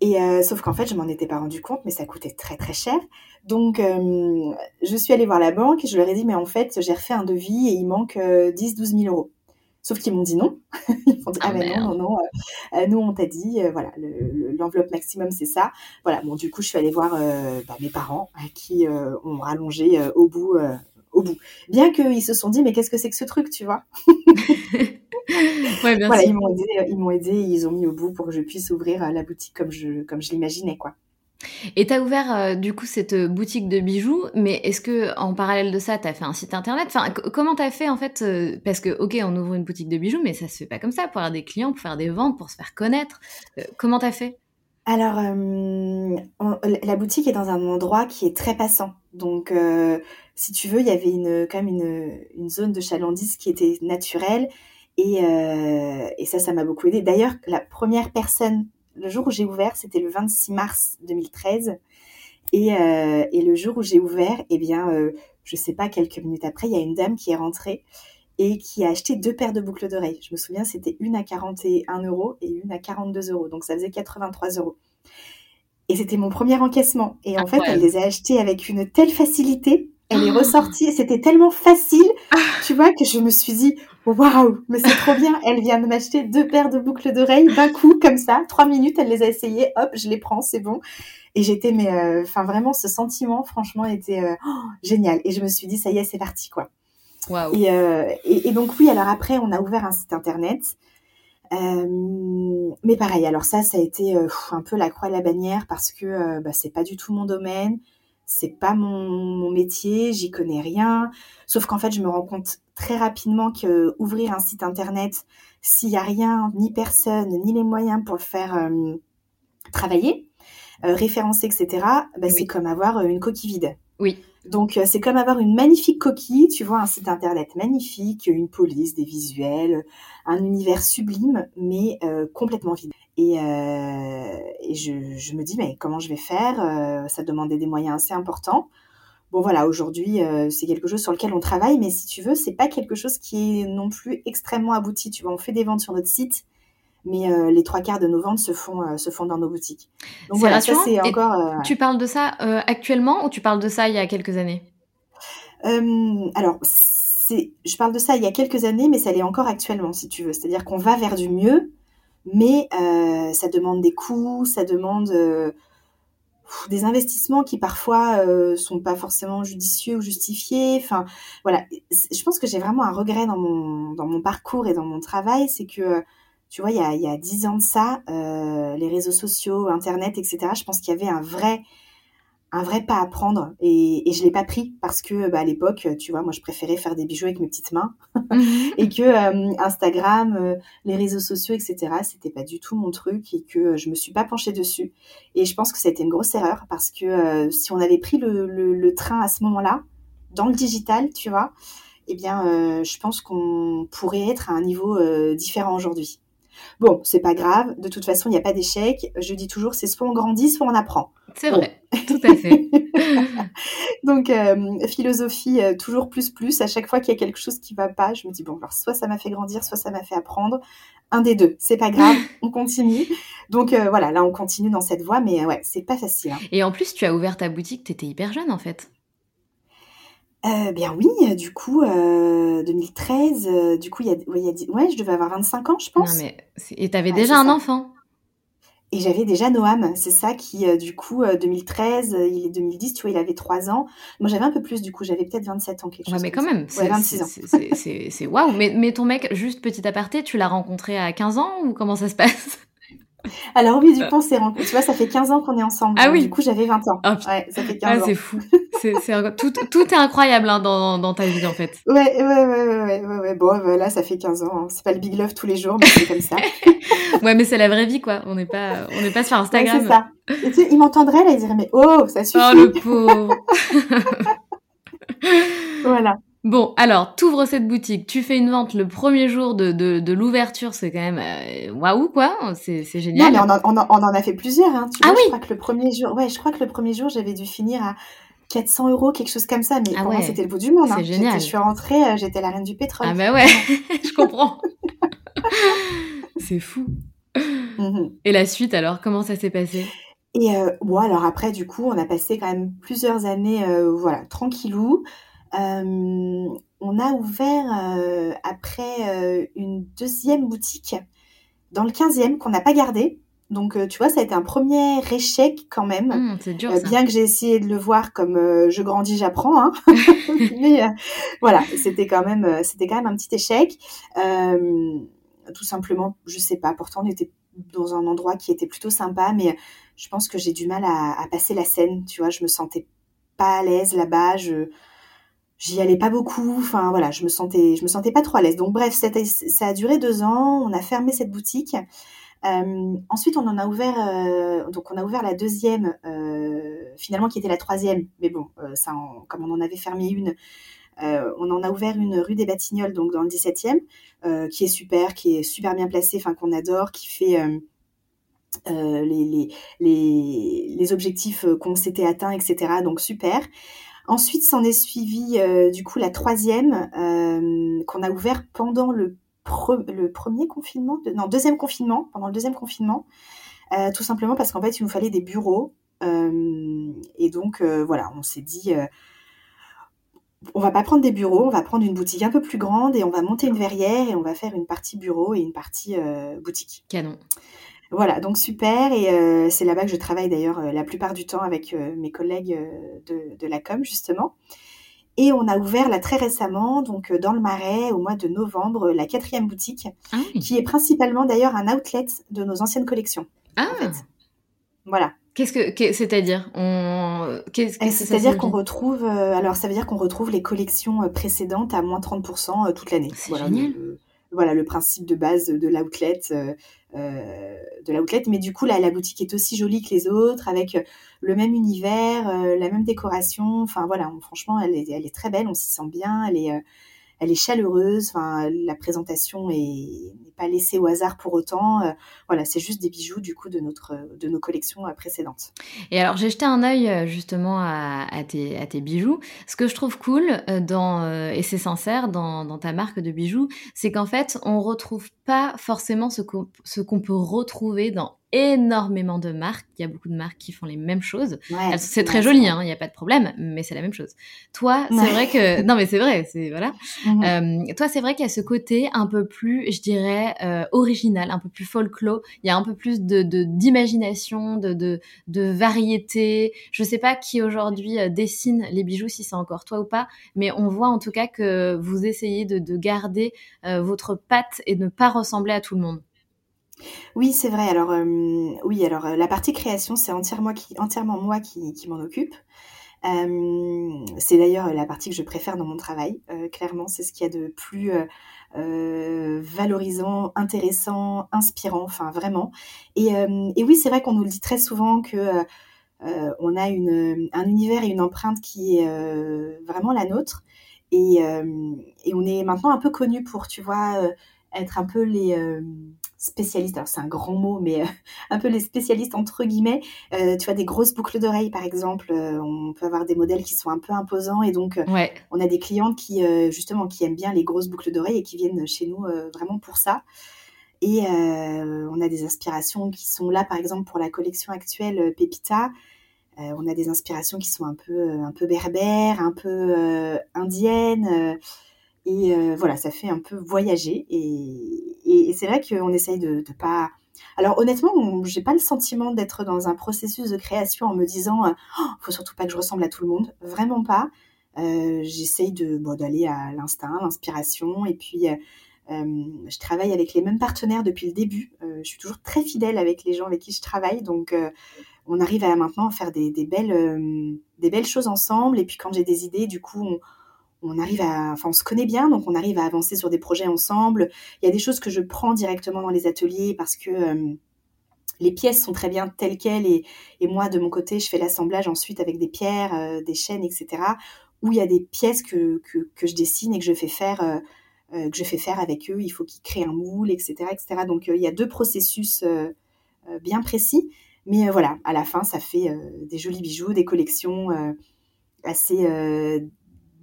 Et euh, sauf qu'en fait, je m'en étais pas rendu compte, mais ça coûtait très très cher. Donc, euh, je suis allée voir la banque et je leur ai dit, mais en fait, j'ai refait un devis et il manque 10-12 000 euros. Sauf qu'ils m'ont dit non. Ils m'ont dit, ah, ben non, non, non, euh, nous on t'a dit, voilà, l'enveloppe maximum c'est ça. Voilà, bon, du coup, je suis allée voir bah, mes parents qui ont rallongé au bout, au bout. Bien qu'ils se sont dit, mais qu'est-ce que c'est que ce truc, tu vois? Voilà, ils m'ont aidé, euh, ils m'ont aidé, ils ont mis au bout pour que je puisse ouvrir euh, la boutique comme je, comme je l'imaginais, quoi. Et tu as ouvert euh, du coup cette boutique de bijoux, mais est-ce que en parallèle de ça, tu as fait un site internet? Enfin, comment tu as fait en fait Parce que ok, on ouvre une boutique de bijoux, mais ça se fait pas comme ça pour avoir des clients, pour faire des ventes, pour se faire connaître. comment tu as fait? Alors, la boutique est dans un endroit qui est très passant. Donc, si tu veux, il y avait une, quand même une, une zone de chalandise qui était naturelle et, euh, et ça, ça m'a beaucoup aidé. D'ailleurs, la première personne, le jour où j'ai ouvert, c'était le 26 mars 2013. Et, euh, et le jour où j'ai ouvert, eh bien, euh, je sais pas, quelques minutes après, il y a une dame qui est rentrée et qui a acheté deux paires de boucles d'oreilles. Je me souviens, c'était une à 41 euros et une à 42 euros. Donc ça faisait 83 euros. Et c'était mon premier encaissement. Et en fait, elle les a achetées avec une telle facilité. Elle est ah. ressortie. C'était tellement facile, ah. tu vois, que je me suis dit, Waouh, mais c'est trop bien. Elle vient de m'acheter deux paires de boucles d'oreilles d'un coup, comme ça. Trois minutes, elle les a essayées. Hop, je les prends, c'est bon. Et j'étais, mais, euh, enfin, vraiment, ce sentiment, franchement, était euh, oh, génial. Et je me suis dit, ça y est, c'est parti, quoi. Euh, et, et, donc, oui, alors après, on a ouvert un site internet. mais pareil, alors ça, ça a été un peu la croix et la bannière parce que bah, c'est pas du tout mon domaine c'est pas mon, métier, j'y connais rien. Sauf qu'en fait, je me rends compte très rapidement que ouvrir un site internet, s'il y a rien, ni personne, ni les moyens pour le faire euh, travailler, euh, référencer, etc., bah, c'est comme avoir euh, une coquille vide. Oui. Donc, c'est comme avoir une magnifique coquille, tu vois, un site internet magnifique, une police, des visuels, un univers sublime, mais complètement vide. Et, euh, je, me dis, mais comment je vais faire euh, Ça demandait des moyens assez importants. Bon voilà, aujourd'hui, euh, c'est quelque chose sur lequel on travaille, mais si tu veux, c'est pas quelque chose qui est non plus extrêmement abouti. Tu vois, on fait des ventes sur notre site, mais euh, les trois quarts de nos ventes se font, euh, se font dans nos boutiques. Donc voilà, ça c'est encore. Tu parles de ça actuellement ou tu parles de ça il y a quelques années? Alors, je parle de ça il y a quelques années, mais ça l'est encore actuellement, si tu veux. C'est-à-dire qu'on va vers du mieux mais euh, ça demande des coûts, ça demande euh, des investissements qui parfois euh, sont pas forcément judicieux ou justifiés. Enfin, voilà. Je pense que j'ai vraiment un regret dans mon dans mon parcours et dans mon travail, c'est que tu vois, il y a il y a dix ans de ça, euh, les réseaux sociaux, Internet, etc. Je pense qu'il y avait un vrai un vrai pas à prendre et, et je l'ai pas pris parce que bah, à l'époque tu vois moi je préférais faire des bijoux avec mes petites mains mhm. et que euh, Instagram euh, les réseaux sociaux etc c'était pas du tout mon truc et que je me suis pas penchée dessus et je pense que ça a été une grosse erreur parce que euh, si on avait pris le, le, le, train à ce moment-là dans le digital tu vois eh bien je pense qu'on pourrait être à un niveau différent aujourd'hui Bon, c'est pas grave. De toute façon, il n'y a pas d'échec. Je dis toujours, c'est soit on grandit, soit on apprend. C'est vrai, tout à fait. Donc, euh, philosophie, euh, toujours plus, plus. À chaque fois qu'il y a quelque chose qui va pas, je me dis, bon, alors soit ça m'a fait grandir, soit ça m'a fait apprendre. Un des deux. C'est pas grave, on continue. Donc, euh, voilà, là, on continue dans cette voie, mais ouais, c'est pas facile. Hein. Et en plus, tu as ouvert ta boutique, tu étais hyper jeune, en fait. Euh, bien oui, du coup, euh, 2013, euh, du coup, il y a, ouais, y a, ouais, je devais avoir 25 ans, je pense. Non, mais et t'avais ouais, déjà un ça. enfant. Et j'avais déjà Noam, c'est ça qui, euh, du coup, 2013, il est 2010, tu vois, il avait 3 ans. Moi, j'avais un peu plus, du coup, j'avais peut-être 27 ans, quelque chose. Ouais, mais quand même, ouais, 26 ans. C'est waouh. Mais, mais ton mec, juste petit aparté, tu l'as rencontré à 15 ans ou comment ça se passe? Alors oui, du coup, on s'est rencontrés. Tu vois, ça fait 15 ans qu'on est ensemble. Ah oui. Du coup, j'avais 20 ans. Ah, ouais, ça fait 15 ah, ans. c'est fou. C'est, c'est... Tout, tout, est incroyable hein, dans, dans, ta vie, en fait. Ouais, ouais, ouais, ouais, ouais, ouais. Bon, voilà, ça fait 15 ans. Hein. C'est pas le big love tous les jours, mais c'est comme ça. ouais, mais c'est la vraie vie, quoi. On n'est pas, on n'est pas sur Instagram. Ouais, c'est ça. Et tu sais, il m'entendrait, là, il dirait, mais oh, ça suffit. Oh, le pauvre. voilà. Bon, alors, t'ouvres cette boutique, tu fais une vente le premier jour de, de, de l'ouverture, c'est quand même euh, waouh quoi, c'est, c'est génial. Non, mais on en, on, en, a fait plusieurs. Hein. Tu ah vois, oui. Je crois que le premier jour, ouais, je crois que le premier jour, j'avais dû finir à 400 euros, quelque chose comme ça. Mais ah pour ouais. moi, c'était le bout du monde. C'est hein. génial. Je suis rentrée, euh, j'étais la reine du pétrole. Ah bah ouais, je comprends. c'est fou. Mm-hmm. Et la suite alors, comment ça s'est passé? Et euh, bon, alors après, du coup, on a passé quand même plusieurs années, euh, voilà, tranquillou. Euh, on a ouvert euh, après euh, une deuxième boutique dans le 15e qu'on n'a pas gardé. Donc, tu vois, ça a été un premier échec quand même. Mmh, c'est dur, ça. bien que j'ai essayé de le voir comme euh, je grandis, j'apprends. Hein. Mais euh, voilà, c'était quand même, c'était quand même un petit échec. Euh, tout simplement, je sais pas. Pourtant, on était dans un endroit qui était plutôt sympa, mais je pense que j'ai du mal à, à passer la scène. Tu vois, je me sentais pas à l'aise là-bas. Je j'y allais pas beaucoup. Enfin voilà, je me sentais, je me sentais pas trop à l'aise. Donc bref, ça a duré deux ans. On a fermé cette boutique. Euh, ensuite, on en a ouvert, euh, donc on a ouvert la deuxième, euh, finalement qui était la troisième, mais bon, euh, ça, comme on en avait fermé une, euh, on en a ouvert une rue des Batignolles, donc dans le 17e, euh, qui est super, qui est super bien placée, enfin qu'on adore, qui fait les, les, les, les objectifs qu'on s'était atteints, etc. Donc super. Ensuite, s'en est suivi euh, du coup la troisième euh, qu'on a ouvert pendant le, pre- le premier confinement, de- non deuxième confinement, pendant le deuxième confinement, euh, tout simplement parce qu'en fait il nous fallait des bureaux et donc voilà, on s'est dit on va pas prendre des bureaux, on va prendre une boutique un peu plus grande et on va monter une verrière et on va faire une partie bureau et une partie boutique. Canon. Voilà, donc super. Et euh, c'est là-bas que je travaille d'ailleurs euh, la plupart du temps avec euh, mes collègues de, de la com, justement. Et on a ouvert là très récemment, donc dans le Marais, au mois de novembre, la quatrième boutique, Ah oui. qui est principalement d'ailleurs un outlet de nos anciennes collections. Ah. en fait. Voilà. Qu'est-ce que, c'est-à-dire, on, C'est-à-dire qu'on retrouve, alors ça veut dire qu'on retrouve les collections précédentes à moins 30% euh, toute l'année. C'est voilà, génial. Le, voilà le principe de base de l'outlet, de l'outlet. Mais du coup, là, la boutique est aussi jolie que les autres, avec euh, le même univers, euh, la même décoration. Enfin voilà, franchement, elle est, elle est très belle, on s'y sent bien, elle est, euh, elle est chaleureuse. Enfin, la présentation est n'est pas laissée au hasard pour autant. Euh, voilà, c'est juste des bijoux du coup de notre, de nos collections euh, précédentes. Et alors, j'ai jeté un œil euh, justement à, à tes, à tes bijoux. Ce que je trouve cool, euh, dans, et c'est sincère, dans, dans ta marque de bijoux, c'est qu'en fait, on retrouve pas forcément ce qu'on, ce qu'on peut retrouver dans énormément de marques. Il y a beaucoup de marques qui font les mêmes choses. Ouais, C'est très joli, hein, il n'y a pas de problème, mais c'est la même chose. Toi, c'est vrai que... Non, mais c'est vrai, c'est... Voilà. Mhm. Euh, toi, c'est vrai qu'il y a ce côté un peu plus, je dirais, euh, original, un peu plus folklore. Il y a un peu plus de de- d'imagination, de, de, de variété. Je sais pas qui aujourd'hui euh, dessine les bijoux, si c'est encore toi ou pas, mais on voit en tout cas que vous essayez de, de garder euh, votre patte et de ne pas ressembler à tout le monde. Oui, c'est vrai. Alors, euh, oui, alors euh, la partie création, c'est entièrement, moi qui, m'en occupe. Euh, c'est d'ailleurs la partie que je préfère dans mon travail. Clairement, c'est ce qu'il y a de plus valorisant, intéressant, inspirant, enfin vraiment. Et, oui, c'est vrai qu'on nous le dit très souvent que on a un univers et une empreinte qui est vraiment la nôtre. Et, on est maintenant un peu connu pour, tu vois, être un peu les spécialistes. Alors c'est un grand mot, mais euh, un peu les spécialistes entre guillemets. Euh, tu vois, des grosses boucles d'oreilles, par exemple. euh, on peut avoir des modèles qui sont un peu imposants et donc Ouais. on a des clientes qui justement qui aiment bien les grosses boucles d'oreilles et qui viennent chez nous vraiment pour ça. Et on a des inspirations qui sont là, par exemple, pour la collection actuelle Pepita. Euh, on a des inspirations qui sont un peu, un peu berbères, un peu indiennes. Et euh, voilà, ça fait un peu voyager. Et, c'est vrai qu'on essaye de, de pas. Alors honnêtement, on- j'ai pas le sentiment d'être dans un processus de création en me disant, euh, oh, faut surtout pas que je ressemble à tout le monde. Vraiment pas. Euh, J'essaye de bon, d'aller à l'instinct, l'inspiration, et puis je travaille avec les mêmes partenaires depuis le début. je suis toujours très fidèle avec les gens avec qui je travaille. Donc, on arrive à maintenant faire des, belles, des belles choses ensemble. Et puis, quand j'ai des idées, du coup, on, on arrive à, enfin, on se connaît bien, donc on arrive à avancer sur des projets ensemble. Il y a des choses que je prends directement dans les ateliers parce que euh, les pièces sont très bien telles quelles et, moi, de mon côté, je fais l'assemblage ensuite avec des pierres, euh, des chaînes, etc. Où il y a des pièces que, je dessine et que je fais faire, euh, que je fais faire avec eux. Il faut qu'ils créent un moule, etc. Donc il y a deux processus bien précis. Mais voilà, à la fin, ça fait des jolis bijoux, des collections assez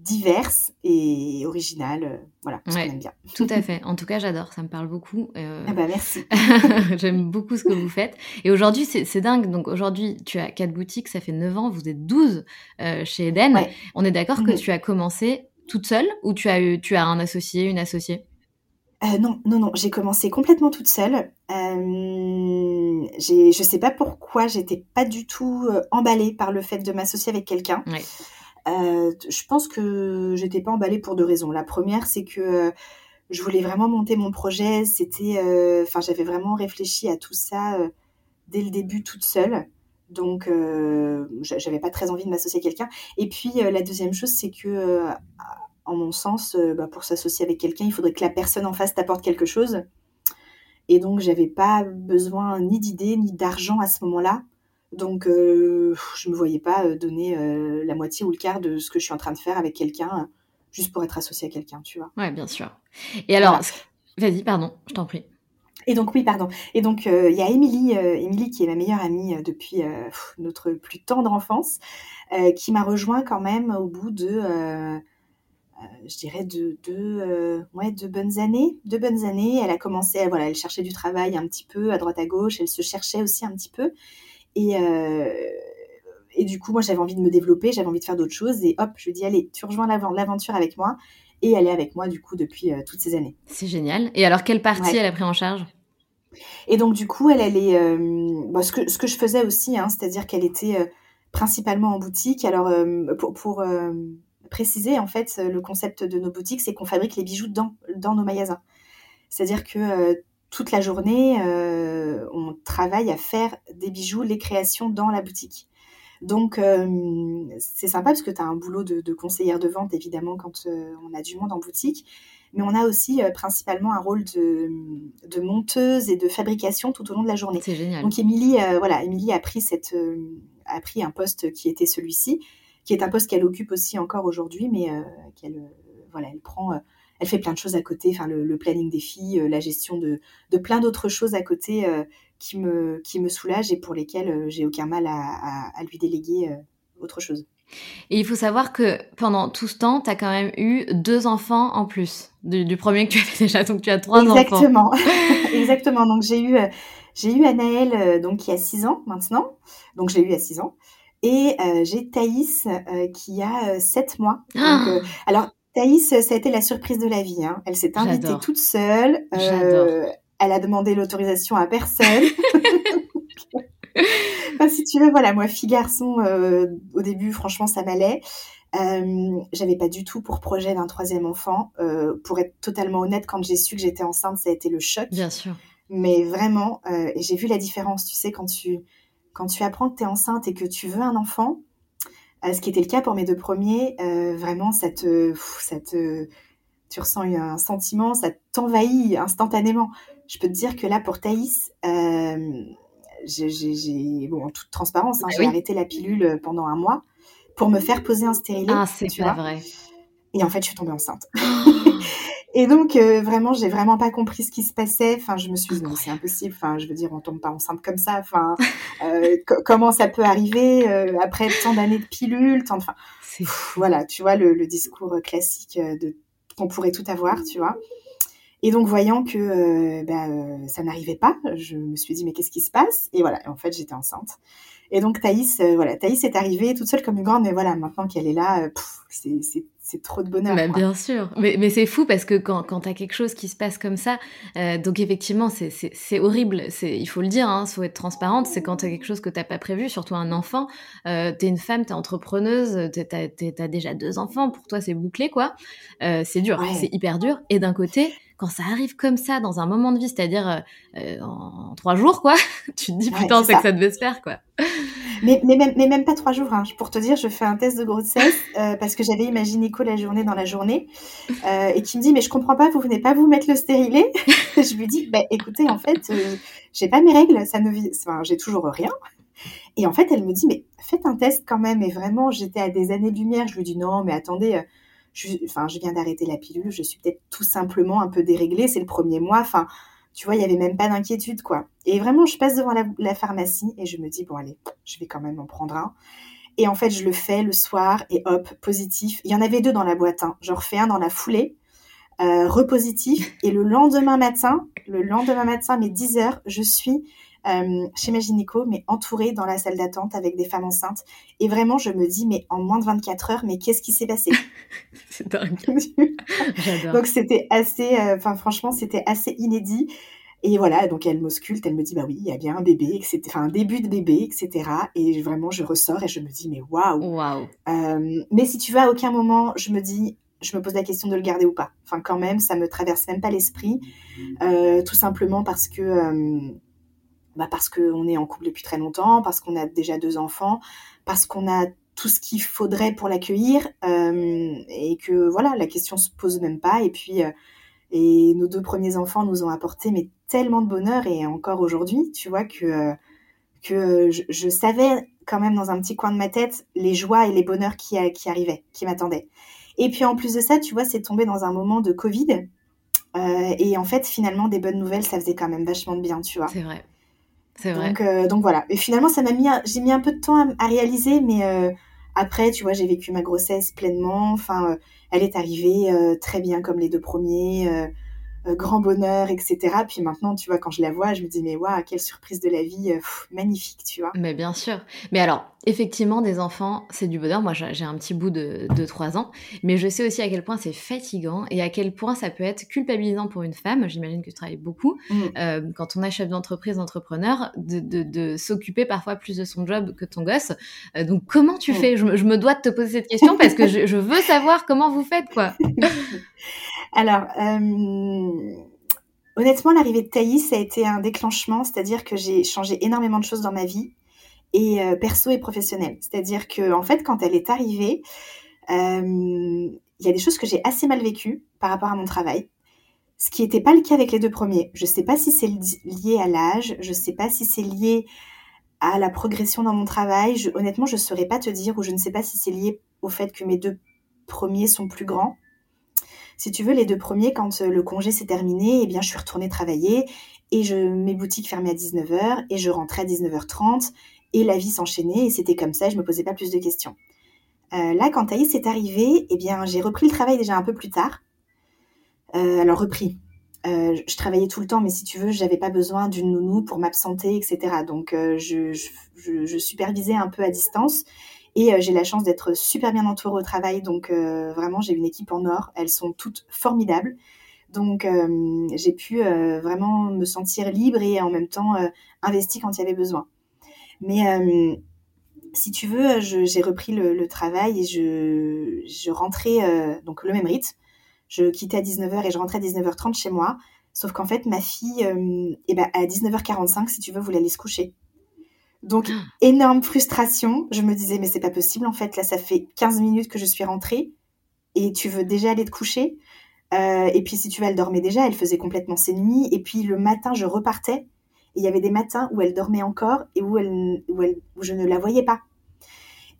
diverses et originales. Euh, voilà, ce aime bien. Tout à fait. En tout cas, j'adore. Ça me parle beaucoup. Euh, ah bah merci. J'aime beaucoup ce que vous faites. Et aujourd'hui, c'est dingue. Donc aujourd'hui, tu as quatre boutiques, ça fait 9 ans. Vous êtes 12 euh, chez Eden. On est d'accord que mhm. tu as commencé toute seule ou tu as, eu, tu as un associé, une associée? Non, non, non, j'ai commencé complètement toute seule. Euh, je sais pas pourquoi, j'étais pas du tout emballée par le fait de m'associer avec quelqu'un. Ouais. Euh, je pense que j'étais pas emballée pour deux raisons. La première, c'est que euh, je voulais vraiment monter mon projet. C'était, euh, enfin, j'avais vraiment réfléchi à tout ça dès le début toute seule. Donc, j'avais pas très envie de m'associer à quelqu'un. Et puis, la deuxième chose, c'est que, en mon sens, bah, pour s'associer avec quelqu'un, il faudrait que la personne en face t'apporte quelque chose. Et donc, j'avais pas besoin ni d'idées ni d'argent à ce moment-là. Donc, euh, je ne me voyais pas euh, donner euh, la moitié ou le quart de ce que je suis en train de faire avec quelqu'un, juste pour être associé à quelqu'un, tu vois. Ouais, bien sûr. Et alors, vas-y, pardon, je t'en prie. Et donc, oui, pardon. Et donc, il y a Émilie, Émilie qui est ma meilleure amie depuis notre plus tendre enfance, qui m'a rejoint quand même au bout de, je dirais, de deux, ouais, de bonnes années. Deux bonnes années. Elle a commencé, voilà, elle cherchait du travail un petit peu à droite à gauche. Elle se cherchait aussi un petit peu. Et, euh, et du coup, moi, j'avais envie de me développer, j'avais envie de faire d'autres choses. Et hop, je lui dis, allez, tu rejoins l'aventure avec moi. Et elle est avec moi, du coup, depuis euh, toutes ces années. C'est génial. Et alors, quelle partie elle a pris en charge? Et donc, du coup, elle, elle est. Euh, ce, que, ce que je faisais aussi, hein, c'est-à-dire qu'elle était principalement en boutique. Alors, pour, pour préciser, en fait, le concept de nos boutiques, c'est qu'on fabrique les bijoux dans, dans nos magasins. C'est-à-dire que toute la journée, euh, on travaille à faire des bijoux, les créations dans la boutique. Donc, euh, c'est sympa parce que tu as un boulot de, conseillère de vente, évidemment, quand euh, on a du monde en boutique. Mais on a aussi principalement un rôle de, monteuse et de fabrication tout au long de la journée. C'est génial. Donc, Émilie, voilà, Émilie a, pris cette, a pris un poste qui était celui-ci, qui est un poste qu'elle occupe aussi encore aujourd'hui, mais qu'elle voilà, elle prend elle fait plein de choses à côté, enfin le, planning des filles, euh, la gestion de, plein d'autres choses à côté euh, qui, me, qui me soulagent et pour lesquelles euh, j'ai aucun mal à, lui déléguer autre chose. Et il faut savoir que pendant tout ce temps, tu as quand même eu deux enfants en plus du, premier que tu avais déjà, donc tu as trois Exactement. enfants. Exactement. Donc j'ai eu, j'ai eu Anaël donc, qui a six ans maintenant. Donc je l'ai eu à six ans. Et j'ai Thaïs qui a sept mois. Ah alors Thaïs, ça a été la surprise de la vie. Hein. Elle s'est invitée toute seule. Euh, elle a demandé l'autorisation à personne. si tu veux, voilà, moi, fille garçon, euh, au début, franchement, ça m'allait. Euh, j'avais pas du tout pour projet d'un troisième enfant. Euh, pour être totalement honnête, quand j'ai su que j'étais enceinte, ça a été le choc. Bien sûr. Mais vraiment, et j'ai vu la différence. Tu sais, quand tu quand tu apprends que tu es enceinte et que tu veux un enfant, euh, ce qui était le cas pour mes deux premiers, euh, vraiment, ça te, ça te, tu ressens un sentiment, ça t'envahit instantanément. Je peux te dire que là, pour Thaïs, euh, j'ai, bon, en toute transparence, hein, j'ai arrêté la pilule pendant un mois pour me faire poser un stérilet. Ah, c'est pas vrai. Et en fait, je suis tombée enceinte. Et donc, euh, vraiment, j'ai vraiment pas compris ce qui se passait. Enfin, je me suis dit, non, c'est impossible. Enfin, je veux dire, on tombe pas enceinte comme ça. Enfin, euh, comment ça peut arriver euh, après tant d'années de pilules tant Enfin, voilà, tu vois, le, discours classique de qu'on pourrait tout avoir, tu vois. Et donc, voyant que bah, ça n'arrivait pas, je me suis dit, mais qu'est-ce qui se passe? Et voilà, en fait, j'étais enceinte. Et donc, Thaïs, voilà, Thaïs est arrivée toute seule comme une grande, mais voilà, maintenant qu'elle est là, c'est c'est trop de bonheur. Bah, bien sûr, mais, mais c'est fou parce que quand, quand tu as quelque chose qui se passe comme ça, euh, donc effectivement, c'est horrible, il faut le dire, il hein, faut être transparente, c'est quand tu as quelque chose que tu pas prévu, surtout un enfant, euh, tu es une femme, tu es entrepreneuse, tu as, déjà deux enfants, pour toi c'est bouclé, quoi. Euh, c'est dur, c'est hyper dur. Et d'un côté, quand ça arrive comme ça dans un moment de vie, c'est-à-dire euh, en, trois jours, quoi, tu te dis putain, c'est que ça devait se faire, quoi. Mais, mais, même, mais même pas trois jours. Hein. Pour te dire, je fais un test de grossesse euh, parce que j'avais imaginé quoi la journée dans la journée euh, et qui me dit mais je comprends pas, vous venez pas vous mettre le stérilet Je lui dis bah écoutez en fait euh, j'ai pas mes règles, ça ne enfin, j'ai toujours rien. Et en fait elle me dit mais faites un test quand même et vraiment j'étais à des années lumière. Je lui dis non mais attendez. Je, je viens d'arrêter la pilule, je suis peut-être tout simplement un peu déréglée, c'est le premier mois, enfin, tu vois, il y avait même pas d'inquiétude, quoi. Et vraiment, je passe devant la, pharmacie et je me dis, bon, allez, je vais quand même en prendre un. Et en fait, je le fais le soir et hop, positif. Il y en avait deux dans la boîte. Hein. J'en refais un dans la foulée, euh, repositif. Et le lendemain matin, le lendemain matin, mais 10 heures, je suis euh, chez ma gynéco, mais entourée dans la salle d'attente avec des femmes enceintes. Et vraiment, je me dis, mais en moins de 24 heures, mais qu'est-ce qui s'est passé? C'est dingue. donc c'était assez, euh, enfin franchement, c'était assez inédit. Et voilà, donc elle m'ausculte, elle me dit, bah oui, il y a bien un bébé, etc. Enfin, un début de bébé, etc. Et vraiment, je ressors et je me dis, mais waouh wow. Euh, mais si tu veux, à aucun moment, je me dis, je me pose la question de le garder ou pas. Enfin, quand même, ça me traverse même pas l'esprit. tout simplement parce que bah parce qu'on est en couple depuis très longtemps, parce qu'on a déjà deux enfants, parce qu'on a tout ce qu'il faudrait pour l'accueillir euh, et que voilà, la question se pose même pas. Et puis, euh, et nos deux premiers enfants nous ont apporté mais tellement de bonheur et encore aujourd'hui, tu vois que euh, que je, savais quand même dans un petit coin de ma tête les joies et les bonheurs qui, qui arrivaient, qui m'attendaient. Et puis en plus de ça, tu vois, c'est tombé dans un moment de Covid. et en fait, finalement, des bonnes nouvelles, ça faisait quand même vachement de bien, tu vois. C'est vrai. C'est vrai. Donc, euh, donc, voilà. Et finalement, ça m'a mis, j'ai mis un peu de temps à, réaliser, mais euh, après, tu vois, j'ai vécu ma grossesse pleinement. Enfin, euh, elle est arrivée très bien comme les deux premiers. Euh, grand bonheur, etc. Puis maintenant, tu vois, quand je la vois, je me dis, mais waouh, quelle surprise de la vie, euh, magnifique, tu vois. Mais bien sûr. Mais alors, effectivement, des enfants, c'est du bonheur. Moi, j'ai un petit bout de, de 3 ans, mais je sais aussi à quel point c'est fatigant et à quel point ça peut être culpabilisant pour une femme. J'imagine que tu travailles beaucoup. Mm. Euh, quand on est chef d'entreprise, entrepreneur, de, de, s'occuper parfois plus de son job que ton gosse. donc, comment tu mm. fais? Je, me dois de te poser cette question parce que je, je veux savoir comment vous faites, quoi. Alors, euh, honnêtement, l'arrivée de Thaïs a été un déclenchement, c'est-à-dire que j'ai changé énormément de choses dans ma vie, et euh, perso et professionnelle. C'est-à-dire que, en fait, quand elle est arrivée, euh, il y a des choses que j'ai assez mal vécues par rapport à mon travail. Ce qui n'était pas le cas avec les deux premiers. Je ne sais pas si c'est lié à l'âge, je ne sais pas si c'est lié à la progression dans mon travail. honnêtement, je ne saurais pas te dire, ou je ne sais pas si c'est lié au fait que mes deux premiers sont plus grands. Si tu veux, les deux premiers, quand euh, le congé s'est terminé, eh bien, je suis retournée travailler et je, mes boutiques fermaient à 19h et je rentrais à 19h30 et la vie s'enchaînait et c'était comme ça, je me posais pas plus de questions. Euh, là, quand Thaïs est arrivée, eh bien, j'ai repris le travail déjà un peu plus tard. Euh, alors, repris. je travaillais tout le temps, mais si tu veux, j'avais pas besoin d'une nounou pour m'absenter, etc. Donc, je, supervisais un peu à distance et euh, j'ai la chance d'être super bien entourée au travail. Donc euh, vraiment, j'ai une équipe en or. Elles sont toutes formidables. Donc euh, j'ai pu vraiment me sentir libre et en même temps investie quand il y avait besoin. Mais si tu veux, j'ai repris le, travail et je, rentrais donc le même rythme. Je quittais à 19h et je rentrais à 19h30 chez moi. Sauf qu'en fait, ma fille, eh ben, à 19h45, si tu veux, voulait aller se coucher. Donc, énorme frustration. Je me disais, mais c'est pas possible, en fait. Là, ça fait 15 minutes que je suis rentrée et tu veux déjà aller te coucher. Euh, et puis, si tu veux, elle dormait déjà, elle faisait complètement ses nuits. Et puis, le matin, je repartais. Et il y avait des matins où elle dormait encore et où, elle, où, elle, où je ne la voyais pas.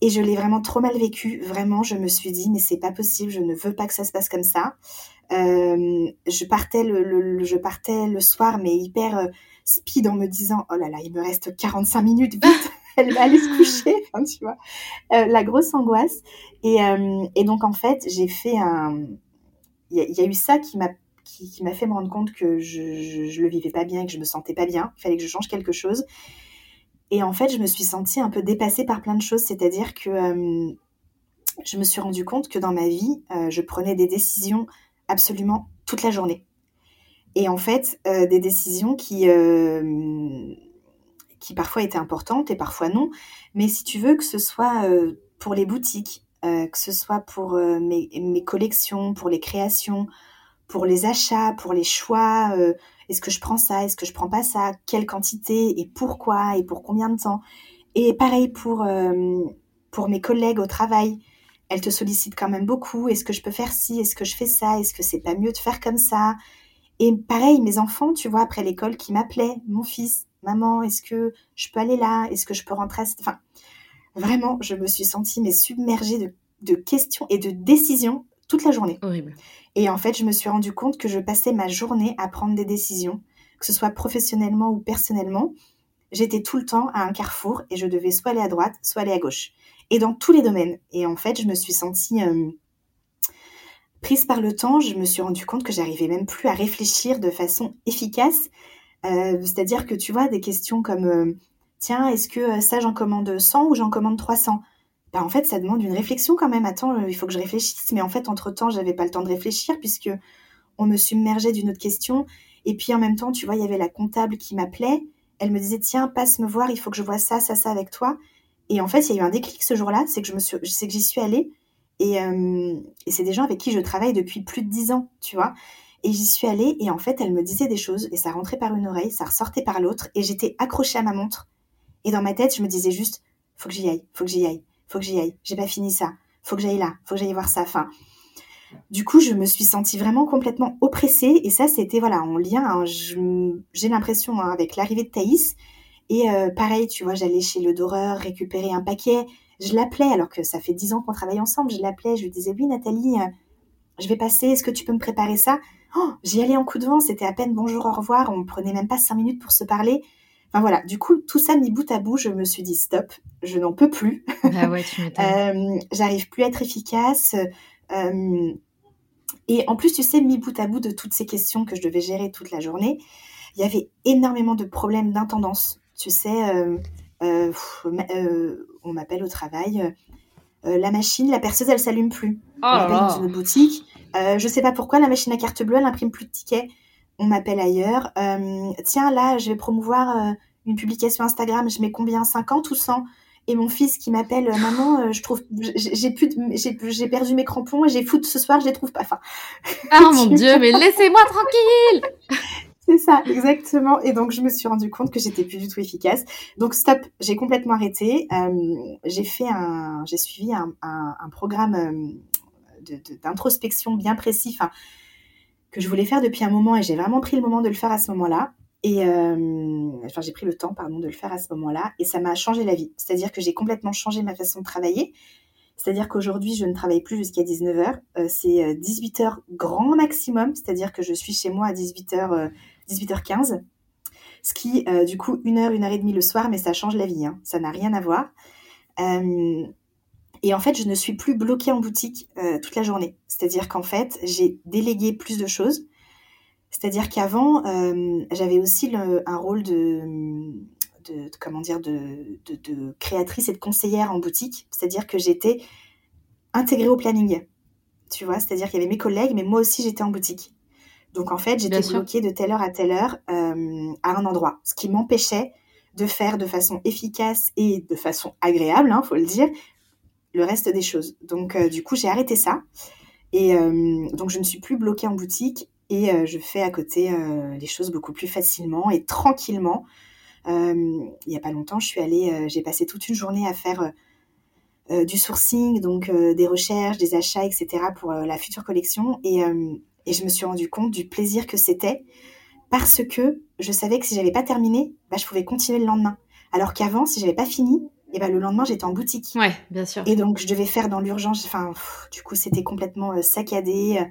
Et je l'ai vraiment trop mal vécu. Vraiment, je me suis dit, mais c'est pas possible, je ne veux pas que ça se passe comme ça. Euh, je, partais le, je partais le soir, mais hyper euh, speed en me disant oh là là, il me reste 45 minutes, vite, elle va aller se coucher, enfin, tu vois, euh, la grosse angoisse. Et, euh, et, donc en fait, j'ai fait un, il y, a eu ça qui m'a qui, qui m'a fait me rendre compte que je, je, le vivais pas bien, que je me sentais pas bien, il fallait que je change quelque chose. Et en fait, je me suis sentie un peu dépassée par plein de choses, c'est-à-dire que euh, je me suis rendu compte que dans ma vie, je prenais des décisions absolument toute la journée et en fait euh, des décisions qui euh, qui parfois étaient importantes et parfois non. Mais si tu veux que ce soit euh, pour les boutiques, que ce soit pour mes, mes, collections, pour les créations, pour les achats, pour les choix. Est-ce que je prends ça Est-ce que je prends pas ça Quelle quantité et pourquoi et pour combien de temps Et pareil pour pour mes collègues au travail. Elles te sollicitent quand même beaucoup. Est-ce que je peux faire ci? Est-ce que je fais ça? Est-ce que c'est pas mieux de faire comme ça? Et pareil, mes enfants, tu vois, après l'école, qui m'appelaient, mon fils, maman, est-ce que je peux aller là? Est-ce que je peux rentrer à... Enfin, vraiment, je me suis sentie mais submergée de, de questions et de décisions toute la journée. Horrible. Et en fait, je me suis rendu compte que je passais ma journée à prendre des décisions, que ce soit professionnellement ou personnellement. J'étais tout le temps à un carrefour et je devais soit aller à droite, soit aller à gauche. Et dans tous les domaines. Et en fait, je me suis sentie euh, prise par le temps. Je me suis rendu compte que j'arrivais même plus à réfléchir de façon efficace. Euh, c'est-à-dire que tu vois, des questions comme euh, tiens, est-ce que ça j'en commande 100 ou j'en commande 300 bah, en fait, ça demande une réflexion quand même. Attends, euh, il faut que je réfléchisse. Mais en fait, entre-temps, j'avais pas le temps de réfléchir puisque on me submergeait d'une autre question. Et puis en même temps, tu vois, il y avait la comptable qui m'appelait. Elle me disait, tiens, passe me voir, il faut que je vois ça, ça, ça avec toi. Et en fait, il y a eu un déclic ce jour-là, c'est que je suis, c'est que j'y suis allée. Et, euh, et c'est des gens avec qui je travaille depuis plus de dix ans, tu vois. Et j'y suis allée et en fait, elle me disait des choses et ça rentrait par une oreille, ça ressortait par l'autre et j'étais accrochée à ma montre. Et dans ma tête, je me disais juste, faut que j'y aille, faut que j'y aille faut que j'y aille, j'ai pas fini ça, faut que j'aille là, faut que j'aille voir ça. Enfin, du coup, je me suis sentie vraiment complètement oppressée et ça, c'était voilà en lien. Hein, j'ai l'impression hein, avec l'arrivée de Thaïs et euh, pareil, tu vois, j'allais chez le doreur récupérer un paquet. Je l'appelais alors que ça fait dix ans qu'on travaille ensemble. Je l'appelais, je lui disais oui Nathalie, euh, je vais passer. Est-ce que tu peux me préparer ça? Oh, J'y allais en coup de vent. C'était à peine bonjour au revoir. On prenait même pas cinq minutes pour se parler voilà, du coup, tout ça mis bout à bout, je me suis dit stop, je n'en peux plus. Ah ouais, tu euh, J'arrive plus à être efficace. Euh, et en plus, tu sais, mis bout à bout de toutes ces questions que je devais gérer toute la journée, il y avait énormément de problèmes d'intendance. Tu sais, euh, on m'appelle au travail, la machine, la perceuse, elle s'allume plus. Oh on m'appelle dans une boutique. je sais pas pourquoi la machine à carte bleue, elle imprime plus de tickets on m'appelle ailleurs. Euh, tiens, là, je vais promouvoir euh, une publication Instagram, je mets combien? 50 ou 100 Et mon fils qui m'appelle, euh, maman, je trouve, j'ai plus, j'ai perdu mes crampons et j'ai foot ce soir, je les trouve pas. Enfin, oh mon dieu, mais laissez-moi tranquille. C'est ça, exactement. Et donc, je me suis rendu compte que j'étais plus du tout efficace. Donc, stop, j'ai complètement arrêté. j'ai fait un, j'ai suivi un, programme d'introspection bien précis. Que je voulais faire depuis un moment et j'ai vraiment pris le moment de le faire à ce moment-là. Et euh, enfin, j'ai pris le temps, pardon, de le faire à ce moment-là. Et ça m'a changé la vie. C'est-à-dire que j'ai complètement changé ma façon de travailler. C'est-à-dire qu'aujourd'hui, je ne travaille plus jusqu'à 19h. Euh, c'est 18h euh, grand maximum. C'est-à-dire que je suis chez moi à 18h, 18h15. Ce qui, du coup, une heure, une heure et demie le soir, mais ça change la vie. Hein. Ça n'a rien à voir. Et en fait, je ne suis plus bloquée en boutique euh, toute la journée. C'est-à-dire qu'en fait, j'ai délégué plus de choses. C'est-à-dire qu'avant, euh, j'avais aussi un rôle de, de, créatrice et de conseillère en boutique. C'est-à-dire que j'étais intégrée au planning. Tu vois, c'est-à-dire qu'il y avait mes collègues, mais moi aussi, j'étais en boutique. Donc en fait, j'étais bloquée de telle heure à telle heure euh, à un endroit, ce qui m'empêchait de faire de façon efficace et de façon agréable, il hein, faut le dire, le reste des choses. Donc, euh, du coup, j'ai arrêté ça. Et euh, donc, je ne suis plus bloquée en boutique et je fais à côté les choses beaucoup plus facilement et tranquillement. il n'y a pas longtemps, je suis allée, j'ai passé toute une journée à faire du sourcing, donc des recherches, des achats, etc. pour la future collection. Et, et, je me suis rendu compte du plaisir que c'était parce que je savais que si j'avais pas terminé, bah, je pouvais continuer le lendemain. Alors qu'avant, si j'avais pas fini, et ben, le lendemain, j'étais en boutique. Ouais, bien sûr. Et donc, je devais faire dans l'urgence. Enfin, du coup, c'était complètement euh, saccadé, euh,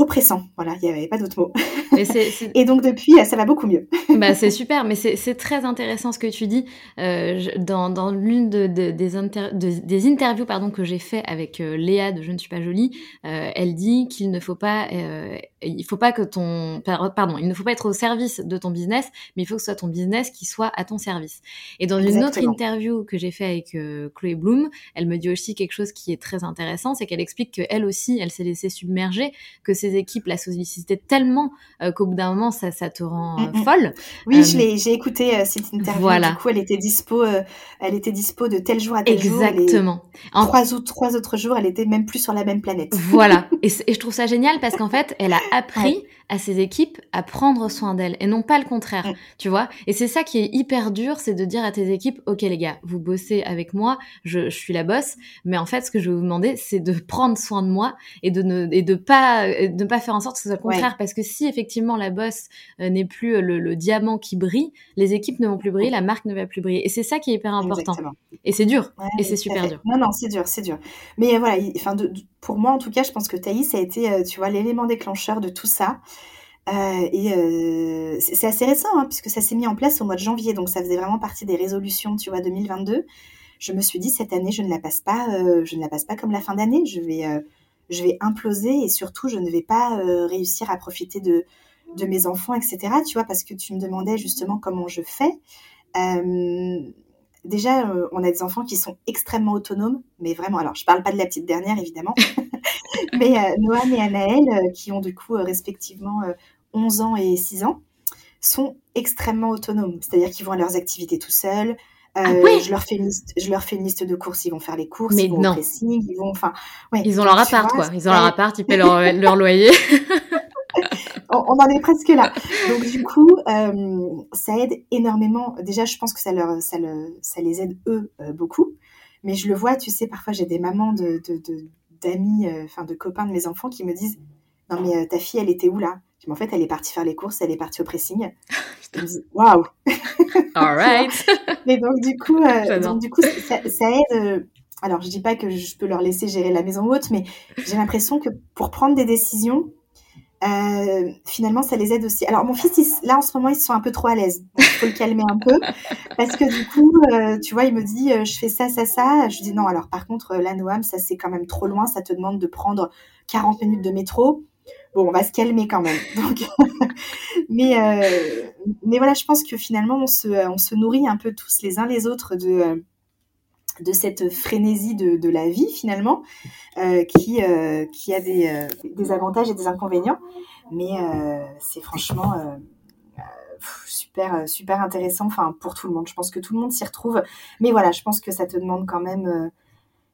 oppressant. Voilà, il n'y avait pas d'autre mot. et donc, depuis, ça va beaucoup mieux. bah, c'est super, mais c'est très intéressant ce que tu dis. Euh, dans, dans l'une de, des, des, interviews pardon, que j'ai fait avec Léa de Je ne suis pas jolie, elle dit qu'il ne faut pas il faut pas que ton pardon, il ne faut pas être au service de ton business, mais il faut que ce soit ton business qui soit à ton service. Et dans une autre interview que j'ai fait avec euh, Chloé Bloom, elle me dit aussi quelque chose qui est très intéressant, c'est qu'elle explique que elle aussi, elle s'est laissée submerger, que ses équipes la sollicitaient tellement euh, qu'au bout d'un moment, ça, ça te rend mm, mm. folle. Oui, j'ai écouté cette interview. Voilà. Du coup, elle était dispo, elle était dispo de tel jour à tel jour. Exactement. En trois, autres, trois autres jours, elle était même plus sur la même planète. Voilà. et, et je trouve ça génial parce qu'en fait, elle a appris à ses équipes à prendre soin d'elles et non pas le contraire, tu vois. Et c'est ça qui est hyper dur, c'est de dire à tes équipes, ok les gars, vous bossez avec moi, je, je, suis la boss, mais en fait ce que je vais vous demander, c'est de prendre soin de moi et de ne et de pas de ne pas faire en sorte que ce soit le contraire, parce que si effectivement la boss euh, n'est plus le, le, diamant qui brille, les équipes ne vont plus briller, la marque ne va plus briller. Et c'est ça qui est hyper important. Et c'est dur, et c'est super dur. Non non, c'est dur, c'est dur. Mais voilà, enfin de, pour moi en tout cas, je pense que Thaïs a été, euh, tu vois, l'élément déclencheur de tout ça. Euh, et euh, c'est assez récent, hein, puisque ça s'est mis en place au mois de janvier, donc ça faisait vraiment partie des résolutions, tu vois, 2022. Je me suis dit cette année, je ne la passe pas, euh, je ne la passe pas comme la fin d'année. Je vais, je vais imploser et surtout, je ne vais pas réussir à profiter de, de mes enfants, etc. Tu vois, parce que tu me demandais justement comment je fais. Déjà, on a des enfants qui sont extrêmement autonomes, mais vraiment. Alors, je parle pas de la petite dernière, évidemment, mais Noam et Anaël, qui ont du coup respectivement 11 ans et 6 ans, sont extrêmement autonomes. C'est-à-dire qu'ils vont à leurs activités tout seuls. Euh, ah je, leur fais une liste, je leur fais une liste de courses, ils vont faire les courses, ils vont au pressing, ils vont, enfin, ouais, ils ont leur appart, quoi. Ils ont leur appart, ils paient leur, leur loyer. on, en est presque là. Donc du coup, euh, ça aide énormément. Déjà, je pense que ça leur, ça, le, ça les aide eux euh, beaucoup. Mais je le vois, tu sais, parfois j'ai des mamans de, d'amis, de, enfin de copains de mes enfants qui me disent, non mais ta fille, elle était où là? En fait, elle est partie faire les courses, elle est partie au pressing. Je me dis, waouh! All right! Mais donc, du coup, euh, donc, du coup ça, aide. Euh, alors, je dis pas que je peux leur laisser gérer la maison haute, mais j'ai l'impression que pour prendre des décisions, euh, finalement, ça les aide aussi. Alors, mon fils, là, en ce moment, ils sont un peu trop à l'aise. Il faut le calmer un peu. Parce que du coup, tu vois, il me dit, je fais ça, ça, ça. Je dis non, alors par contre, la Noam, ça, c'est quand même trop loin. Ça te demande de prendre 40 minutes de métro bon, on va se calmer quand même. Donc, mais, euh, mais voilà, je pense que finalement, on se, on se nourrit un peu tous les uns les autres de, de cette frénésie de, de la vie finalement, euh, qui, euh, qui a des, des, avantages et des inconvénients. Mais c'est franchement super, super intéressant enfin, pour tout le monde. Je pense que tout le monde s'y retrouve. Mais voilà, je pense que ça te demande quand même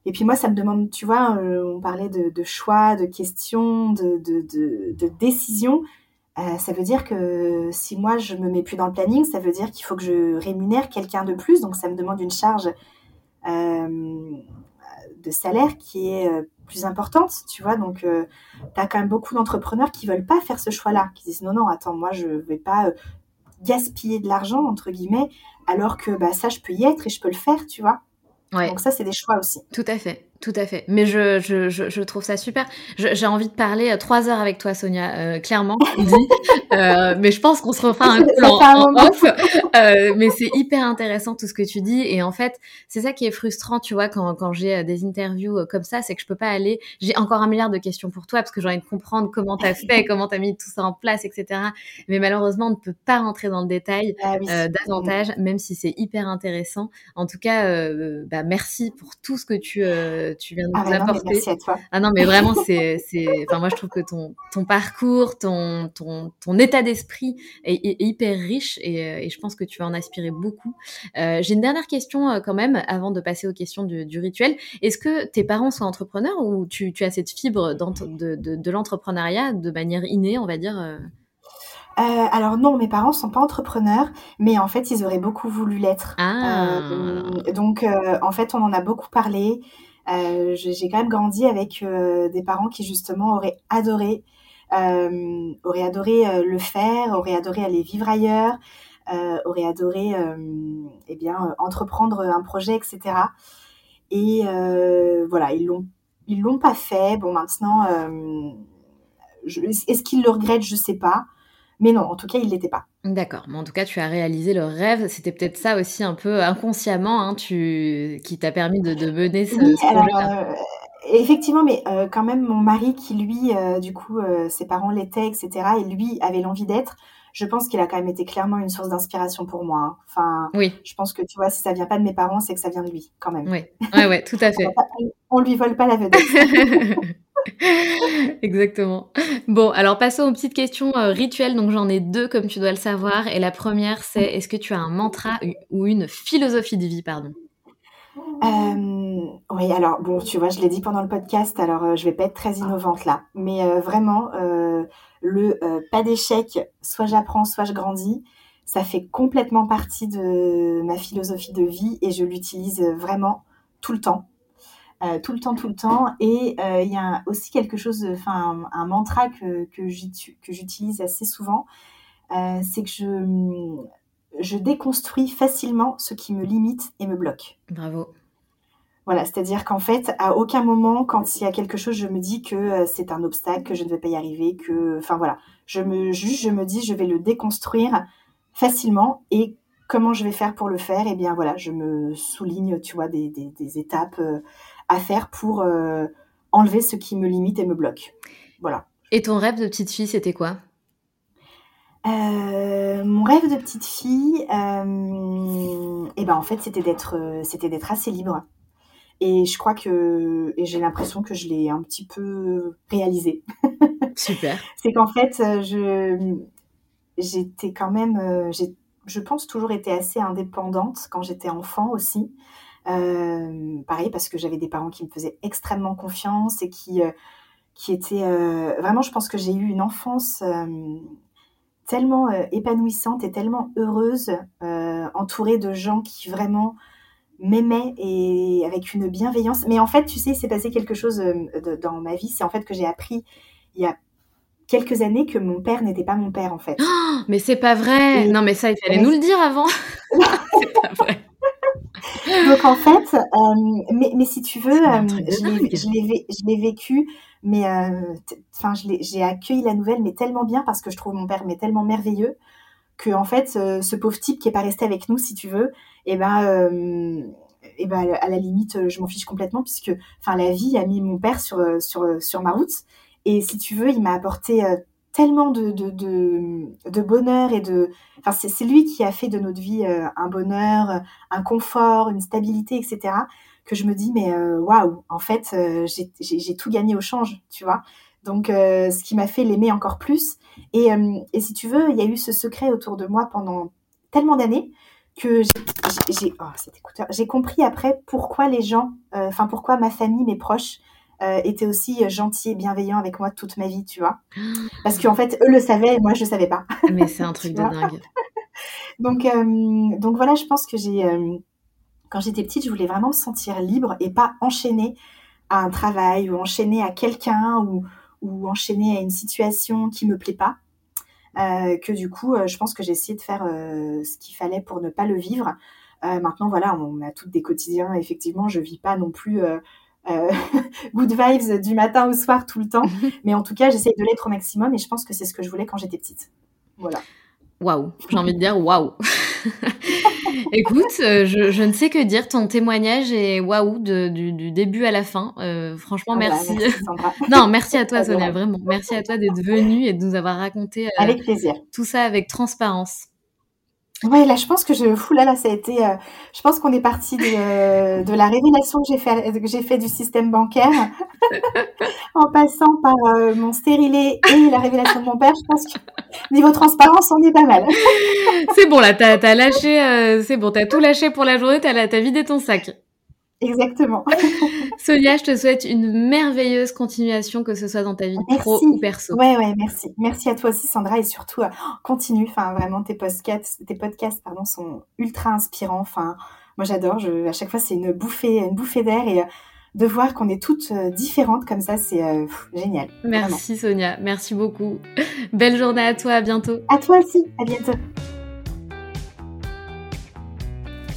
et puis moi, ça me demande, tu vois, euh, on parlait de, choix, de questions, de, de, décisions. Euh, ça veut dire que si moi, je me mets plus dans le planning, ça veut dire qu'il faut que je rémunère quelqu'un de plus. Donc, ça me demande une charge euh, de salaire qui est plus importante, tu vois. Donc, tu as quand même beaucoup d'entrepreneurs qui veulent pas faire ce choix-là, qui disent non, non, attends, moi, je vais pas gaspiller de l'argent, entre guillemets, alors que bah, ça, je peux y être et je peux le faire, tu vois. Donc ça, c'est des choix aussi. Tout à fait. Tout à fait. Mais je, je, je, trouve ça super. J'ai envie de parler euh, trois heures avec toi, Sonia, euh, clairement, euh, mais je pense qu'on se refera un coup en, off. mais c'est hyper intéressant tout ce que tu dis. Et en fait, c'est ça qui est frustrant, tu vois, quand, quand j'ai des interviews comme ça, c'est que je peux pas aller. J'ai encore un milliard de questions pour toi parce que j'ai envie de comprendre comment tu as fait, comment tu as mis tout ça en place, etc. Mais malheureusement, on ne peut pas rentrer dans le détail ah davantage, même si c'est hyper intéressant. En tout cas, bah, merci pour tout ce que tu tu viens de ah nous apporter. merci à toi. Ah non, mais vraiment, c'est, c'est, enfin, moi, je trouve que ton, ton parcours, ton, ton, ton état d'esprit est, hyper riche et, euh, et, je pense que tu vas en aspirer beaucoup. Euh, j'ai une dernière question euh, quand même avant de passer aux questions du, du rituel. Est-ce que tes parents sont entrepreneurs ou tu, tu as cette fibre de, de, de l'entrepreneuriat de manière innée, on va dire euh... Alors non, mes parents sont pas entrepreneurs, mais en fait, ils auraient beaucoup voulu l'être. Ah. Euh, donc, euh, en fait, on en a beaucoup parlé. J'ai quand même grandi avec des parents qui justement auraient adoré, auraient adoré le faire, auraient adoré aller vivre ailleurs, auraient adoré, eh bien, entreprendre un projet, etc. Et voilà, ils l'ont, ils l'ont pas fait. Bon, maintenant, est-ce qu'ils le regrettent? Je sais pas. Mais non, en tout cas, il l'était pas. D'accord. Mais en tout cas, tu as réalisé le rêve. C'était peut-être ça aussi un peu inconsciemment, hein, tu... qui t'a permis de, mener ce. Euh, effectivement, mais quand même, mon mari qui, lui, du coup, ses parents l'étaient, etc., et lui avait l'envie d'être, je pense qu'il a quand même été clairement une source d'inspiration pour moi. Hein. Enfin, oui. je pense que tu vois, si ça vient pas de mes parents, c'est que ça vient de lui, quand même. Oui, ouais, ouais, tout à fait. on, lui vole pas la vedette. Exactement. Bon, alors passons aux petites questions euh, rituelles. Donc j'en ai deux, comme tu dois le savoir. Et la première, c'est est-ce que tu as un mantra ou une philosophie de vie, pardon? Euh, oui, alors bon, tu vois, je l'ai dit pendant le podcast, alors euh, je vais pas être très innovante là, mais vraiment, le euh, pas d'échec, soit j'apprends, soit je grandis, ça fait complètement partie de ma philosophie de vie et je l'utilise vraiment tout le temps. Euh, tout le temps, tout le temps. Et euh, il y a aussi quelque chose, enfin un, mantra que, que j'utilise assez souvent, c'est que je, je déconstruis facilement ce qui me limite et me bloque. Bravo. Voilà, c'est-à-dire qu'en fait, à aucun moment, quand il y a quelque chose, je me dis que euh, c'est un obstacle, que je ne vais pas y arriver, que, enfin voilà, je me juge, je me dis, je vais le déconstruire facilement et comment je vais faire pour le faire? Eh bien voilà, je me souligne, tu vois, des, étapes euh, à faire pour euh, enlever ce qui me limite et me bloque. Voilà. Et ton rêve de petite fille, c'était quoi? Mon rêve de petite fille, eh ben en fait, c'était d'être, c'était d'être assez libre. Et je crois que, et j'ai l'impression que je l'ai un petit peu réalisé. Super. c'est qu'en fait, euh, je, j'étais quand même, euh, j'ai, je pense toujours été assez indépendante quand j'étais enfant aussi. Euh, pareil parce que j'avais des parents qui me faisaient extrêmement confiance et qui, qui étaient vraiment, je pense que j'ai eu une enfance tellement épanouissante et tellement heureuse, entourée de gens qui vraiment m'aimait et avec une bienveillance. Mais en fait, tu sais, il s'est passé quelque chose euh, dans ma vie. C'est en fait que j'ai appris il y a quelques années que mon père n'était pas mon père, en fait. Oh, mais c'est pas vrai. Non, mais ça, il fallait nous le dire avant. c'est pas vrai. Donc en fait, euh, mais, mais, si tu veux, euh, je l'ai vécu, mais enfin, j'ai accueilli la nouvelle, mais tellement bien parce que je trouve mon père mais tellement merveilleux que en fait, ce pauvre type qui est pas resté avec nous, si tu veux, et eh ben, euh, et eh ben à la limite, je m'en fiche complètement puisque, enfin, la vie a mis mon père sur sur sur ma route. Et si tu veux, il m'a apporté euh, tellement de, bonheur et de. C'est lui qui a fait de notre vie euh, un bonheur, un confort, une stabilité, etc. Que je me dis, mais waouh, en fait, j'ai tout gagné au change, tu vois. Donc, ce qui m'a fait l'aimer encore plus. Et, et, si tu veux, il y a eu ce secret autour de moi pendant tellement d'années que j'ai oh, compris après pourquoi les gens, euh, enfin pourquoi ma famille, mes proches euh, étaient aussi gentils et bienveillants avec moi toute ma vie, tu vois. Parce qu'en fait, eux le savaient et moi je le savais pas. Mais c'est un truc de dingue. donc, euh, donc voilà, je pense que j'ai, quand j'étais petite, je voulais vraiment me sentir libre et pas enchaînée à un travail ou enchaînée à quelqu'un ou, ou enchaînée à une situation qui me plaît pas. Euh, que du coup, euh, je pense que j'ai essayé de faire euh, ce qu'il fallait pour ne pas le vivre. maintenant, voilà, on a toutes des quotidiens. Effectivement, je vis pas non plus good vibes du matin au soir tout le temps, mais en tout cas, j'essaie de l'être au maximum et je pense que c'est ce que je voulais quand j'étais petite. Voilà. Waouh, j'ai envie de dire waouh. Écoute, euh, je, ne sais que dire. Ton témoignage est waouh du, début à la fin. Euh, franchement, ah bah, merci. non, merci à toi, Sonia, vraiment. Merci à toi d'être venue et de nous avoir raconté euh, avec plaisir. tout ça avec transparence. Ouais, là, je pense que je, fou là, là, ça a été, euh, je pense qu'on est parti de, de la révélation que j'ai fait, que j'ai fait du système bancaire, en passant par euh, mon stérilet et la révélation de mon père. Je pense que niveau transparence, on est pas mal. c'est bon, là, t'as, as lâché, euh, c'est bon, t'as tout lâché pour la journée, t'as, as vidé ton sac. Exactement. Sonia, je te souhaite une merveilleuse continuation, que ce soit dans ta vie pro ou perso. Ouais, ouais, merci. Merci à toi aussi, Sandra, et surtout, euh, continue. Enfin, vraiment, tes podcasts, tes podcasts, pardon, sont ultra inspirants. Enfin, moi, j'adore. Je, à chaque fois, c'est une bouffée, une bouffée d'air et euh, de voir qu'on est toutes euh, différentes comme ça, c'est génial. Merci, Sonia. Merci beaucoup. Belle journée à toi. À bientôt. À toi aussi. À bientôt.